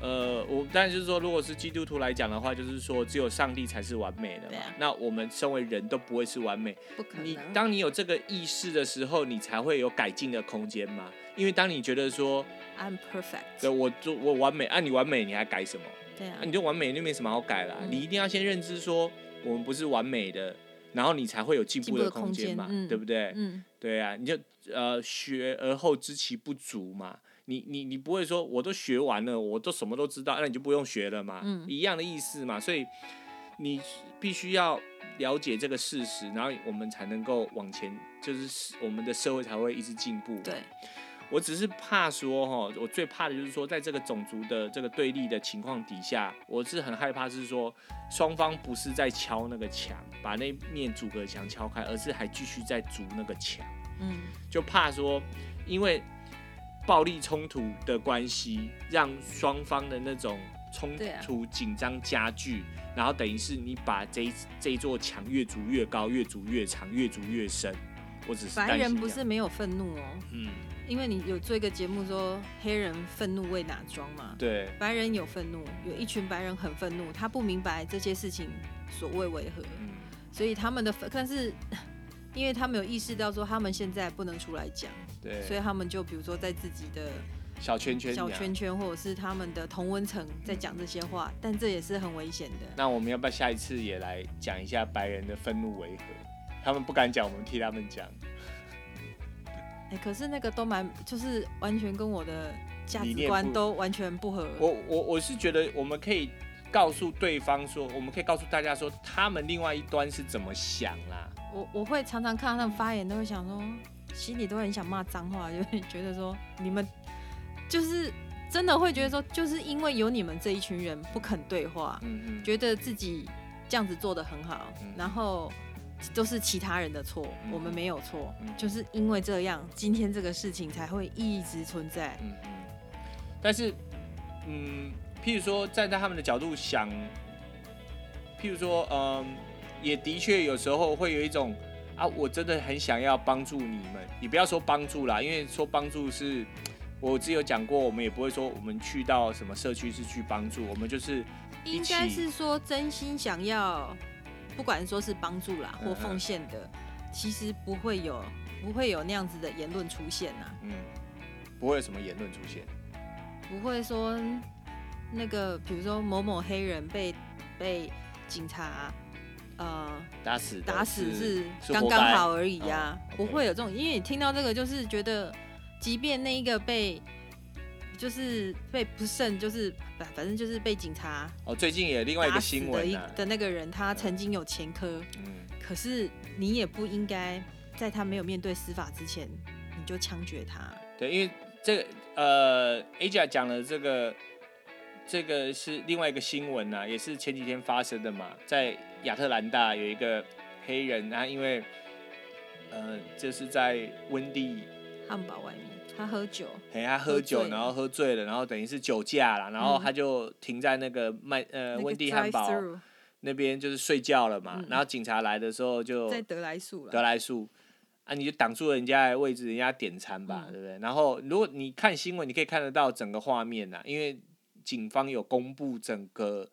呃，我当然就是说，如果是基督徒来讲的话，就是说只有上帝才是完美的嘛。啊、那我们身为人都不会是完美。不可能。你当你有这个意识的时候，你才会有改进的空间嘛。因为当你觉得说 I'm perfect，对，我做我完美，啊，你完美，你还改什么？对啊。啊你就完美就没什么好改了。嗯、你一定要先认知说我们不是完美的，然后你才会有进步的空间嘛，嗯、对不对？嗯。对啊，你就呃学而后知其不足嘛。你你你不会说我都学完了，我都什么都知道，那你就不用学了嘛，嗯、一样的意思嘛。所以你必须要了解这个事实，然后我们才能够往前，就是我们的社会才会一直进步。对，我只是怕说哈，我最怕的就是说，在这个种族的这个对立的情况底下，我是很害怕是说双方不是在敲那个墙，把那面阻隔墙敲开，而是还继续在筑那个墙。嗯，就怕说因为。暴力冲突的关系，让双方的那种冲突紧张加剧，啊、然后等于是你把这这座墙越筑越高，越筑越长，越筑越深。我只是白人不是没有愤怒哦，嗯，因为你有做一个节目说黑人愤怒为哪桩嘛，对，白人有愤怒，有一群白人很愤怒，他不明白这些事情所谓为何，嗯、所以他们的，但是。因为他们有意识到说他们现在不能出来讲，对，所以他们就比如说在自己的小圈圈、小圈圈，或者是他们的同温层在讲这些话，但这也是很危险的。那我们要不要下一次也来讲一下白人的愤怒为何？他们不敢讲，我们替他们讲。哎、欸，可是那个都蛮，就是完全跟我的价值观都完全不合。我我我是觉得我们可以告诉对方说，我们可以告诉大家说，他们另外一端是怎么想啦。我我会常常看到他们发言，都会想说，心里都很想骂脏话，就会觉得说，你们就是真的会觉得说，就是因为有你们这一群人不肯对话，嗯嗯，觉得自己这样子做的很好，嗯、然后都是其他人的错，嗯、我们没有错，嗯、就是因为这样，今天这个事情才会一直存在。但是，嗯，譬如说站在他们的角度想，譬如说，嗯。也的确有时候会有一种啊，我真的很想要帮助你们。你不要说帮助啦，因为说帮助是，我只有讲过，我们也不会说我们去到什么社区是去帮助，我们就是应该是说真心想要，不管说是帮助啦或奉献的，嗯嗯，其实不会有不会有那样子的言论出现呐。嗯，不会有什么言论出现，不会说那个比如说某某黑人被被警察。呃，打死打死是刚刚好而已呀、啊，哦 okay、不会有这种，因为你听到这个就是觉得，即便那一个被就是被不慎，就是反正就是被警察哦。最近也另外一个新闻、啊、的那个人，他曾经有前科，嗯，可是你也不应该在他没有面对司法之前，你就枪决他。对，因为这个呃，Aja 讲了这个这个是另外一个新闻呐、啊，也是前几天发生的嘛，在亚特兰大有一个黑人，他因为呃，就是在温蒂汉堡外面。他喝酒，哎，他喝酒，然后喝醉了，然后等于是酒驾了，然后他就停在那个麦呃温蒂汉堡那边就是睡觉了嘛，然后警察来的时候就在德莱树了，得来速啊，你就挡住了人家的位置，人家点餐吧，对不对？然后如果你看新闻，你可以看得到整个画面呐，因为警方有公布整个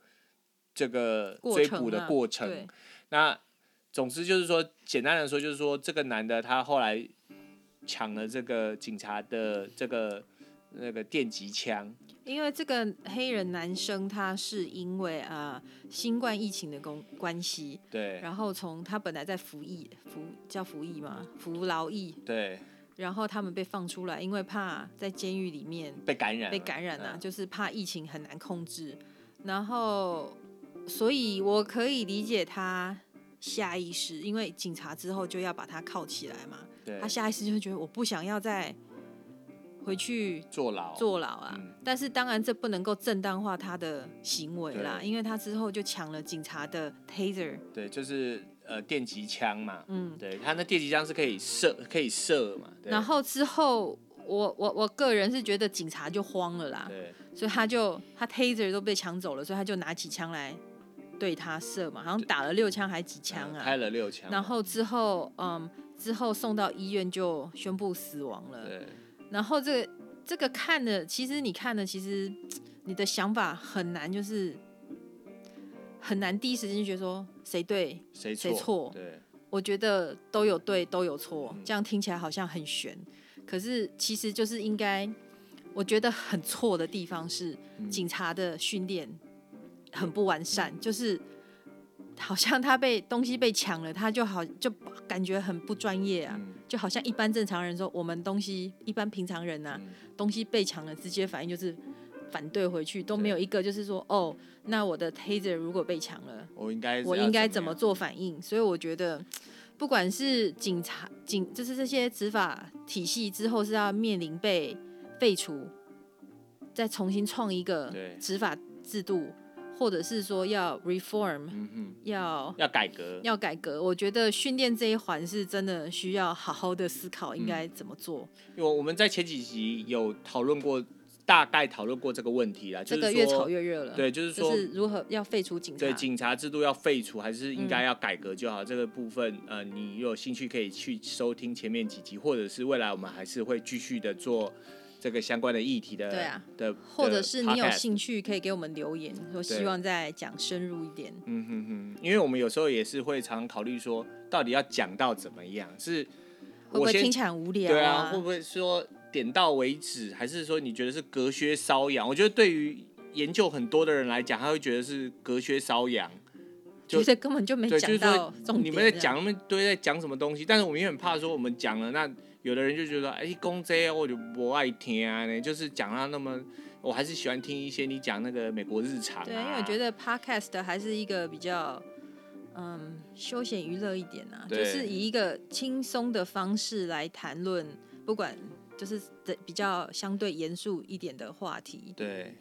这个追捕的过程，那总之就是说，简单的说就是说，这个男的他后来。抢了这个警察的这个那个电击枪，因为这个黑人男生他是因为啊、呃、新冠疫情的关关系，对，然后从他本来在服役服叫服役嘛，服劳役，对，然后他们被放出来，因为怕在监狱里面被感染，被感染啊，就是怕疫情很难控制，然后所以我可以理解他下意识，因为警察之后就要把他铐起来嘛。他下意识就会觉得我不想要再回去坐牢。坐牢啊！嗯、但是当然这不能够正当化他的行为啦，因为他之后就抢了警察的 taser，对，就是呃电击枪嘛，嗯，对，他那电击枪是可以射可以射嘛。然后之后我我我个人是觉得警察就慌了啦，对，所以他就他 taser 都被抢走了，所以他就拿起枪来对他射嘛，好像打了六枪还几枪啊？开了六枪。然后之后嗯。之后送到医院就宣布死亡了。对。然后这个这个看的，其实你看的，其实 你的想法很难，就是很难第一时间就觉得说谁对谁错。对。我觉得都有对都有错，这样听起来好像很悬。可是其实就是应该，我觉得很错的地方是警察的训练很不完善，就是。好像他被东西被抢了，他就好就感觉很不专业啊，嗯、就好像一般正常人说，我们东西一般平常人呐、啊，嗯、东西被抢了，直接反应就是反对回去，都没有一个就是说，哦，那我的 taser 如果被抢了，我应该我应该怎么做反应？所以我觉得，不管是警察警，就是这些执法体系之后是要面临被废除，再重新创一个执法制度。或者是说要 reform，嗯，要要改革，要改革。我觉得训练这一环是真的需要好好的思考应该怎么做。因为我们在前几集有讨论过，大概讨论过这个问题啦。这个越炒越热了。对，就是说是如何要废除警察？对，警察制度要废除，还是应该要改革就好？嗯、这个部分，呃，你有兴趣可以去收听前面几集，或者是未来我们还是会继续的做。这个相关的议题的，对啊，的或者是你有兴趣可以给我们留言，说希望再讲深入一点。嗯哼哼，因为我们有时候也是会常考虑说，到底要讲到怎么样？是会不会听起来很无聊啊？对啊，会不会说点到为止？还是说你觉得是隔靴搔痒？我觉得对于研究很多的人来讲，他会觉得是隔靴搔痒，就觉得根本就没讲到重点。你们在讲那么堆，在讲什么东西？但是我们也很怕说，我们讲了那。有的人就觉得，哎、欸，公这我就不爱听啊，就是讲他那么，我还是喜欢听一些你讲那个美国日常、啊。对，因为我觉得 podcast 还是一个比较，嗯，休闲娱乐一点啊，就是以一个轻松的方式来谈论，不管就是比较相对严肃一点的话题。对，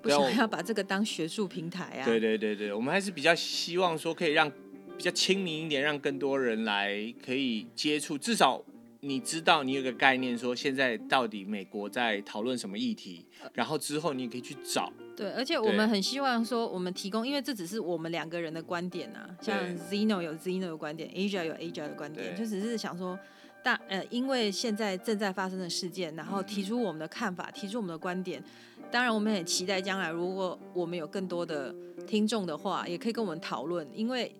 不想要把这个当学术平台啊。对对对对，我们还是比较希望说可以让比较亲民一点，让更多人来可以接触，至少。你知道，你有个概念，说现在到底美国在讨论什么议题，然后之后你也可以去找。对，而且我们很希望说，我们提供，因为这只是我们两个人的观点啊，像 Zeno 有 Zeno 的观点，Aja 有 Aja 的观点，就只是想说，大呃，因为现在正在发生的事件，然后提出我们的看法，提出我们的观点。当然，我们很期待将来，如果我们有更多的听众的话，也可以跟我们讨论，因为。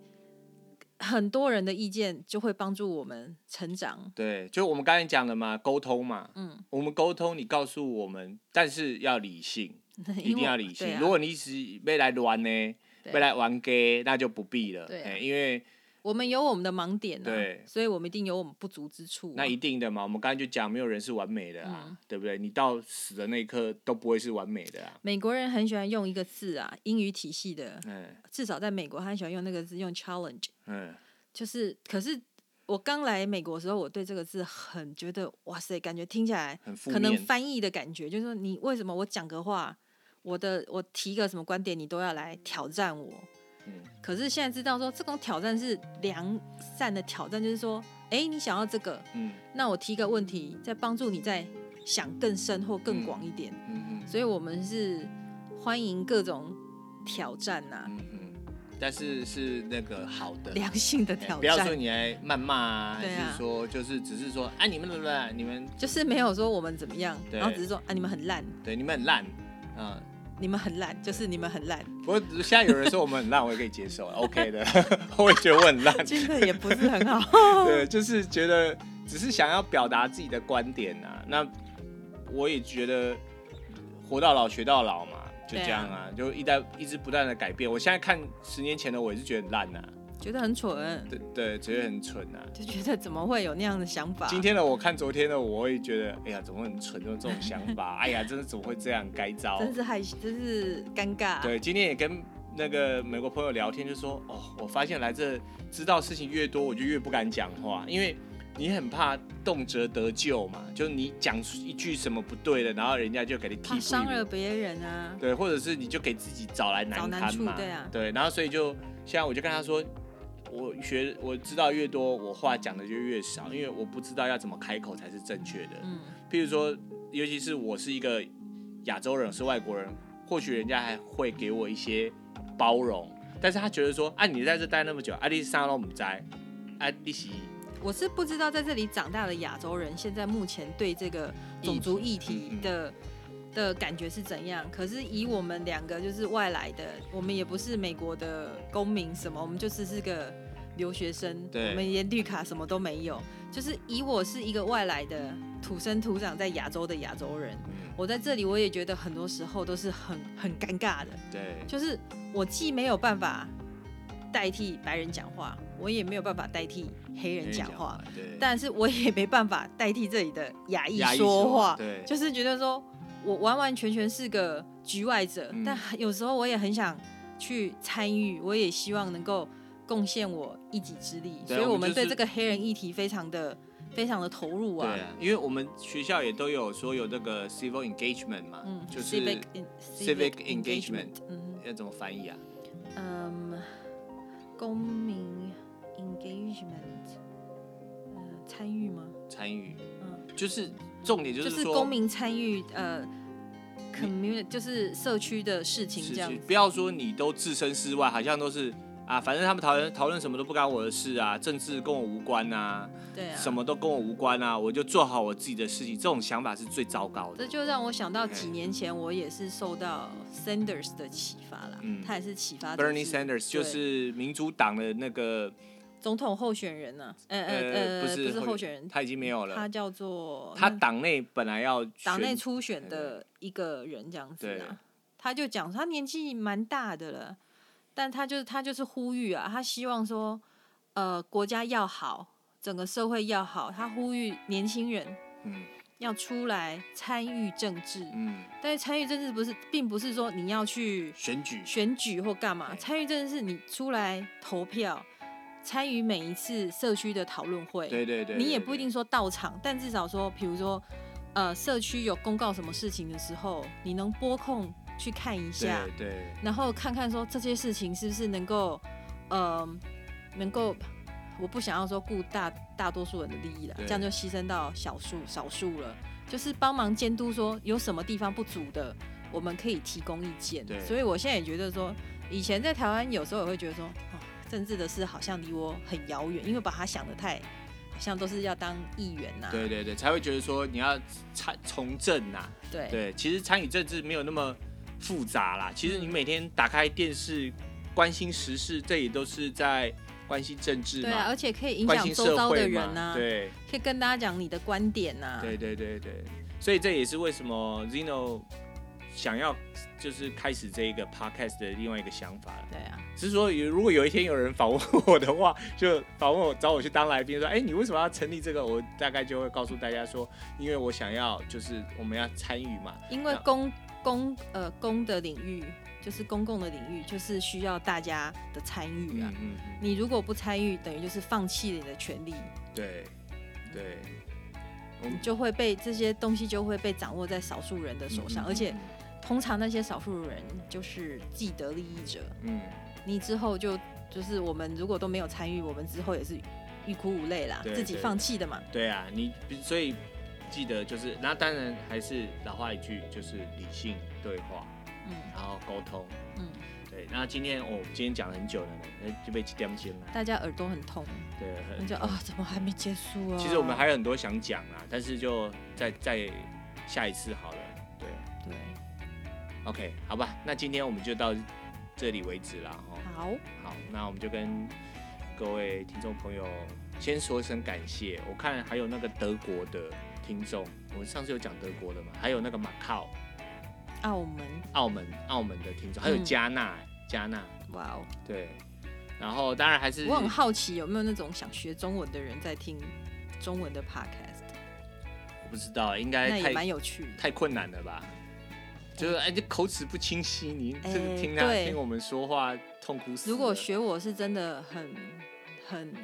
很多人的意见就会帮助我们成长。对，就我们刚才讲的嘛，沟通嘛。嗯，我们沟通，你告诉我们，但是要理性，一定要理性。啊、如果你是要来乱呢，要来玩 gay，那就不必了。对、啊，因为我们有我们的盲点、啊，对，所以我们一定有我们不足之处、啊。那一定的嘛，我们刚才就讲，没有人是完美的啊，嗯、对不对？你到死的那一刻都不会是完美的啊。美国人很喜欢用一个字啊，英语体系的，嗯，至少在美国，他很喜欢用那个字，用 challenge，嗯，就是，可是我刚来美国的时候，我对这个字很觉得，哇塞，感觉听起来可能翻译的感觉，就是说你为什么我讲个话，我的我提个什么观点，你都要来挑战我。可是现在知道说，这种挑战是良善的挑战，就是说，哎、欸，你想要这个，嗯，那我提个问题，再帮助你再想更深或更广一点，嗯嗯，所以我们是欢迎各种挑战呐、啊，嗯嗯，但是是那个好的。良性的挑战，不要说你来谩骂啊，还是说就是只是说，哎，你们怎么烂？你们就是没有说我们怎么样，然后只是说，啊，你们很烂，对，你们很烂，嗯。你们很烂，就是你们很烂。不过现在有人说我们很烂，我也可以接受，OK 的。我也觉得我很烂，真的也不是很好。对，就是觉得只是想要表达自己的观点啊。那我也觉得活到老学到老嘛，就这样啊，啊就一代一直不断的改变。我现在看十年前的我，也是觉得很烂啊。觉得很蠢，对对，觉得很蠢啊，就觉得怎么会有那样的想法？今天的我看昨天的我，我也觉得，哎呀，怎么会很蠢，有这种想法？哎呀，真的怎么会这样？该遭，真是害，真是尴尬。对，今天也跟那个美国朋友聊天，就说，哦，我发现来这知道事情越多，我就越不敢讲话，因为你很怕动辄得咎嘛，就你讲出一句什么不对的，然后人家就给你踢，伤了别人啊。对，或者是你就给自己找来难堪嘛。对啊。对，然后所以就现在我就跟他说。我学我知道越多，我话讲的就越少，因为我不知道要怎么开口才是正确的。嗯，譬如说，尤其是我是一个亚洲人，是外国人，或许人家还会给我一些包容，但是他觉得说，啊，你在这待那么久，啊，你啥都不在，啊，你是，我是不知道在这里长大的亚洲人，现在目前对这个种族议题的。的感觉是怎样？可是以我们两个就是外来的，我们也不是美国的公民，什么，我们就只是个留学生，对，我们连绿卡什么都没有。就是以我是一个外来的土生土长在亚洲的亚洲人，嗯，我在这里我也觉得很多时候都是很很尴尬的。对，就是我既没有办法代替白人讲话，我也没有办法代替黑人讲话，对，但是我也没办法代替这里的亚裔说话，对，就是觉得说。我完完全全是个局外者，嗯，但有时候我也很想去参与，我也希望能够贡献我一己之力。所以，我们对这个黑人议题非常的、非常的投入啊。对啊，因为我们学校也都有说有这个 civil engagement 嘛，嗯，就是 civic, civic engagement, engagement，嗯，要怎么翻译啊？嗯，公民 engagement，呃，参与吗？参与，嗯，就是。重点就是公民参与，呃，community 就是社区的事情这样。不要说你都置身事外，好像都是啊，反正他们讨论讨论什么都不干我的事啊，政治跟我无关啊，对啊，什么都跟我无关啊，我就做好我自己的事情。这种想法是最糟糕的。这就让我想到几年前，我也是受到 Sanders 的启发啦，嗯，他也是启发 Bernie Sanders，就是民主党的那个。总统候选人呢、啊？呃呃呃，不是不是候选人，他已经没有了。他叫做他党内本来要党内初选的一个人这样子啊。他就讲他年纪蛮大的了，但他就是他就是呼吁啊，他希望说呃国家要好，整个社会要好，他呼吁年轻人嗯要出来参与政治嗯，但是参与政治不是并不是说你要去选举选举或干嘛，参与政治是你出来投票。参与每一次社区的讨论会，对对对，你也不一定说到场，但至少说，比如说，呃，社区有公告什么事情的时候，你能拨空去看一下，对，对，然后看看说这些事情是不是能够，呃，能够，我不想要说顾大大多数人的利益了，这样就牺牲到小数少数了，就是帮忙监督说有什么地方不足的，我们可以提供意见。对，所以我现在也觉得说，以前在台湾有时候也会觉得说，哦。政治的事好像离我很遥远，因为把它想得太，好像都是要当议员呐、啊。对对对，才会觉得说你要参从政呐。对对，其实参与政治没有那么复杂啦。其实你每天打开电视，关心时事，这也都是在关心政治嘛。对啊，而且可以影响周遭的人呐、啊。对，可以跟大家讲你的观点呐、啊。对对对对，所以这也是为什么 Zeno。想要就是开始这一个 podcast 的另外一个想法了。对啊，只是说如果有一天有人访问我的话，就访问我找我去当来宾，说，哎、欸，你为什么要成立这个？我大概就会告诉大家说，因为我想要就是我们要参与嘛。因为公公呃公的领域就是公共的领域，就是需要大家的参与啊。嗯，嗯，嗯。你如果不参与，等于就是放弃了你的权利。对，对。你就会被这些东西就会被掌握在少数人的手上，嗯嗯嗯，而且通常那些少数人就是既得利益者。嗯，你之后就就是我们如果都没有参与，我们之后也是欲哭无泪啦，自己放弃的嘛。对啊，你所以记得就是，那当然还是老话一句，就是理性对话，嗯，然后沟通，嗯。对，那今天哦，今天讲了很久了呢，那就被点醒了。大家耳朵很痛，对，很就啊，怎么还没结束啊？其实我们还有很多想讲啊，但是就再再下一次好了。，OK，好吧，那今天我们就到这里为止了哈。好，好，那我们就跟各位听众朋友先说一声感谢。我看还有那个德国的听众，我们上次有讲德国的嘛，还有那个马靠。澳门，澳门，澳门的听众，还有加纳，加纳，哇哦，对，然后当然还是，我很好奇有没有那种想学中文的人在听中文的 podcast，我不知道，应该那也蛮有趣，太困难了吧？就是哎，这口齿不清晰，你这个听他听我们说话痛苦死。如果学我是真的很很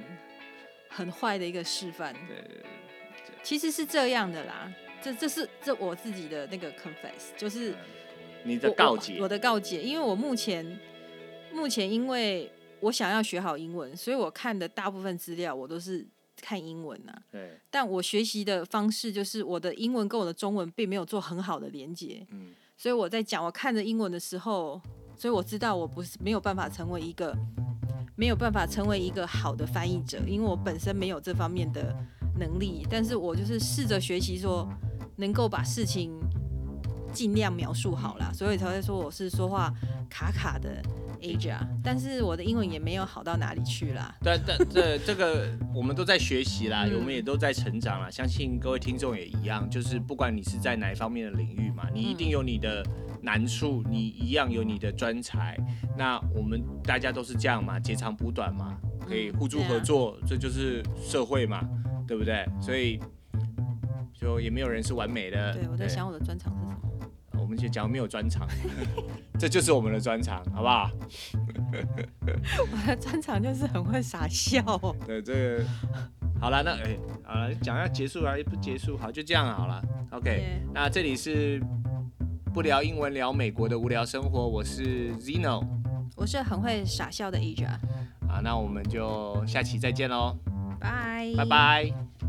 很坏的一个示范，对对对，其实是这样的啦。这这是这我自己的那个 confess，就是你的告解，我的告解，因为我目前目前因为我想要学好英文，所以我看的大部分资料我都是看英文呐。对。但我学习的方式就是我的英文跟我的中文并没有做很好的连接。嗯。所以我在讲我看着英文的时候，所以我知道我不是没有办法成为一个没有办法成为一个好的翻译者，因为我本身没有这方面的能力。但是我就是试着学习说。能够把事情尽量描述好啦，所以才会说我是说话卡卡的 Asia，但是我的英文也没有好到哪里去啦。对，但这这个我们都在学习啦，我们也都在成长啦。相信各位听众也一样，就是不管你是在哪一方面的领域嘛，你一定有你的难处，你一样有你的专才。那我们大家都是这样嘛，截长补短嘛，可以互助合作，这就是社会嘛，对不对？所以。就也没有人是完美的。对，我在想我的专长是什么？就讲没有专长，这就是我们的专长，好不好？我的专长就是很会傻笑。对，这个好了，那哎、欸，好了，讲要结束了，不结束，好，就这样好了。OK，Yeah. 那这里是不聊英文聊美国的无聊生活，我是 Zeno，我是很会傻笑的。啊，那我们就下期再见喽，拜拜 Bye，拜拜。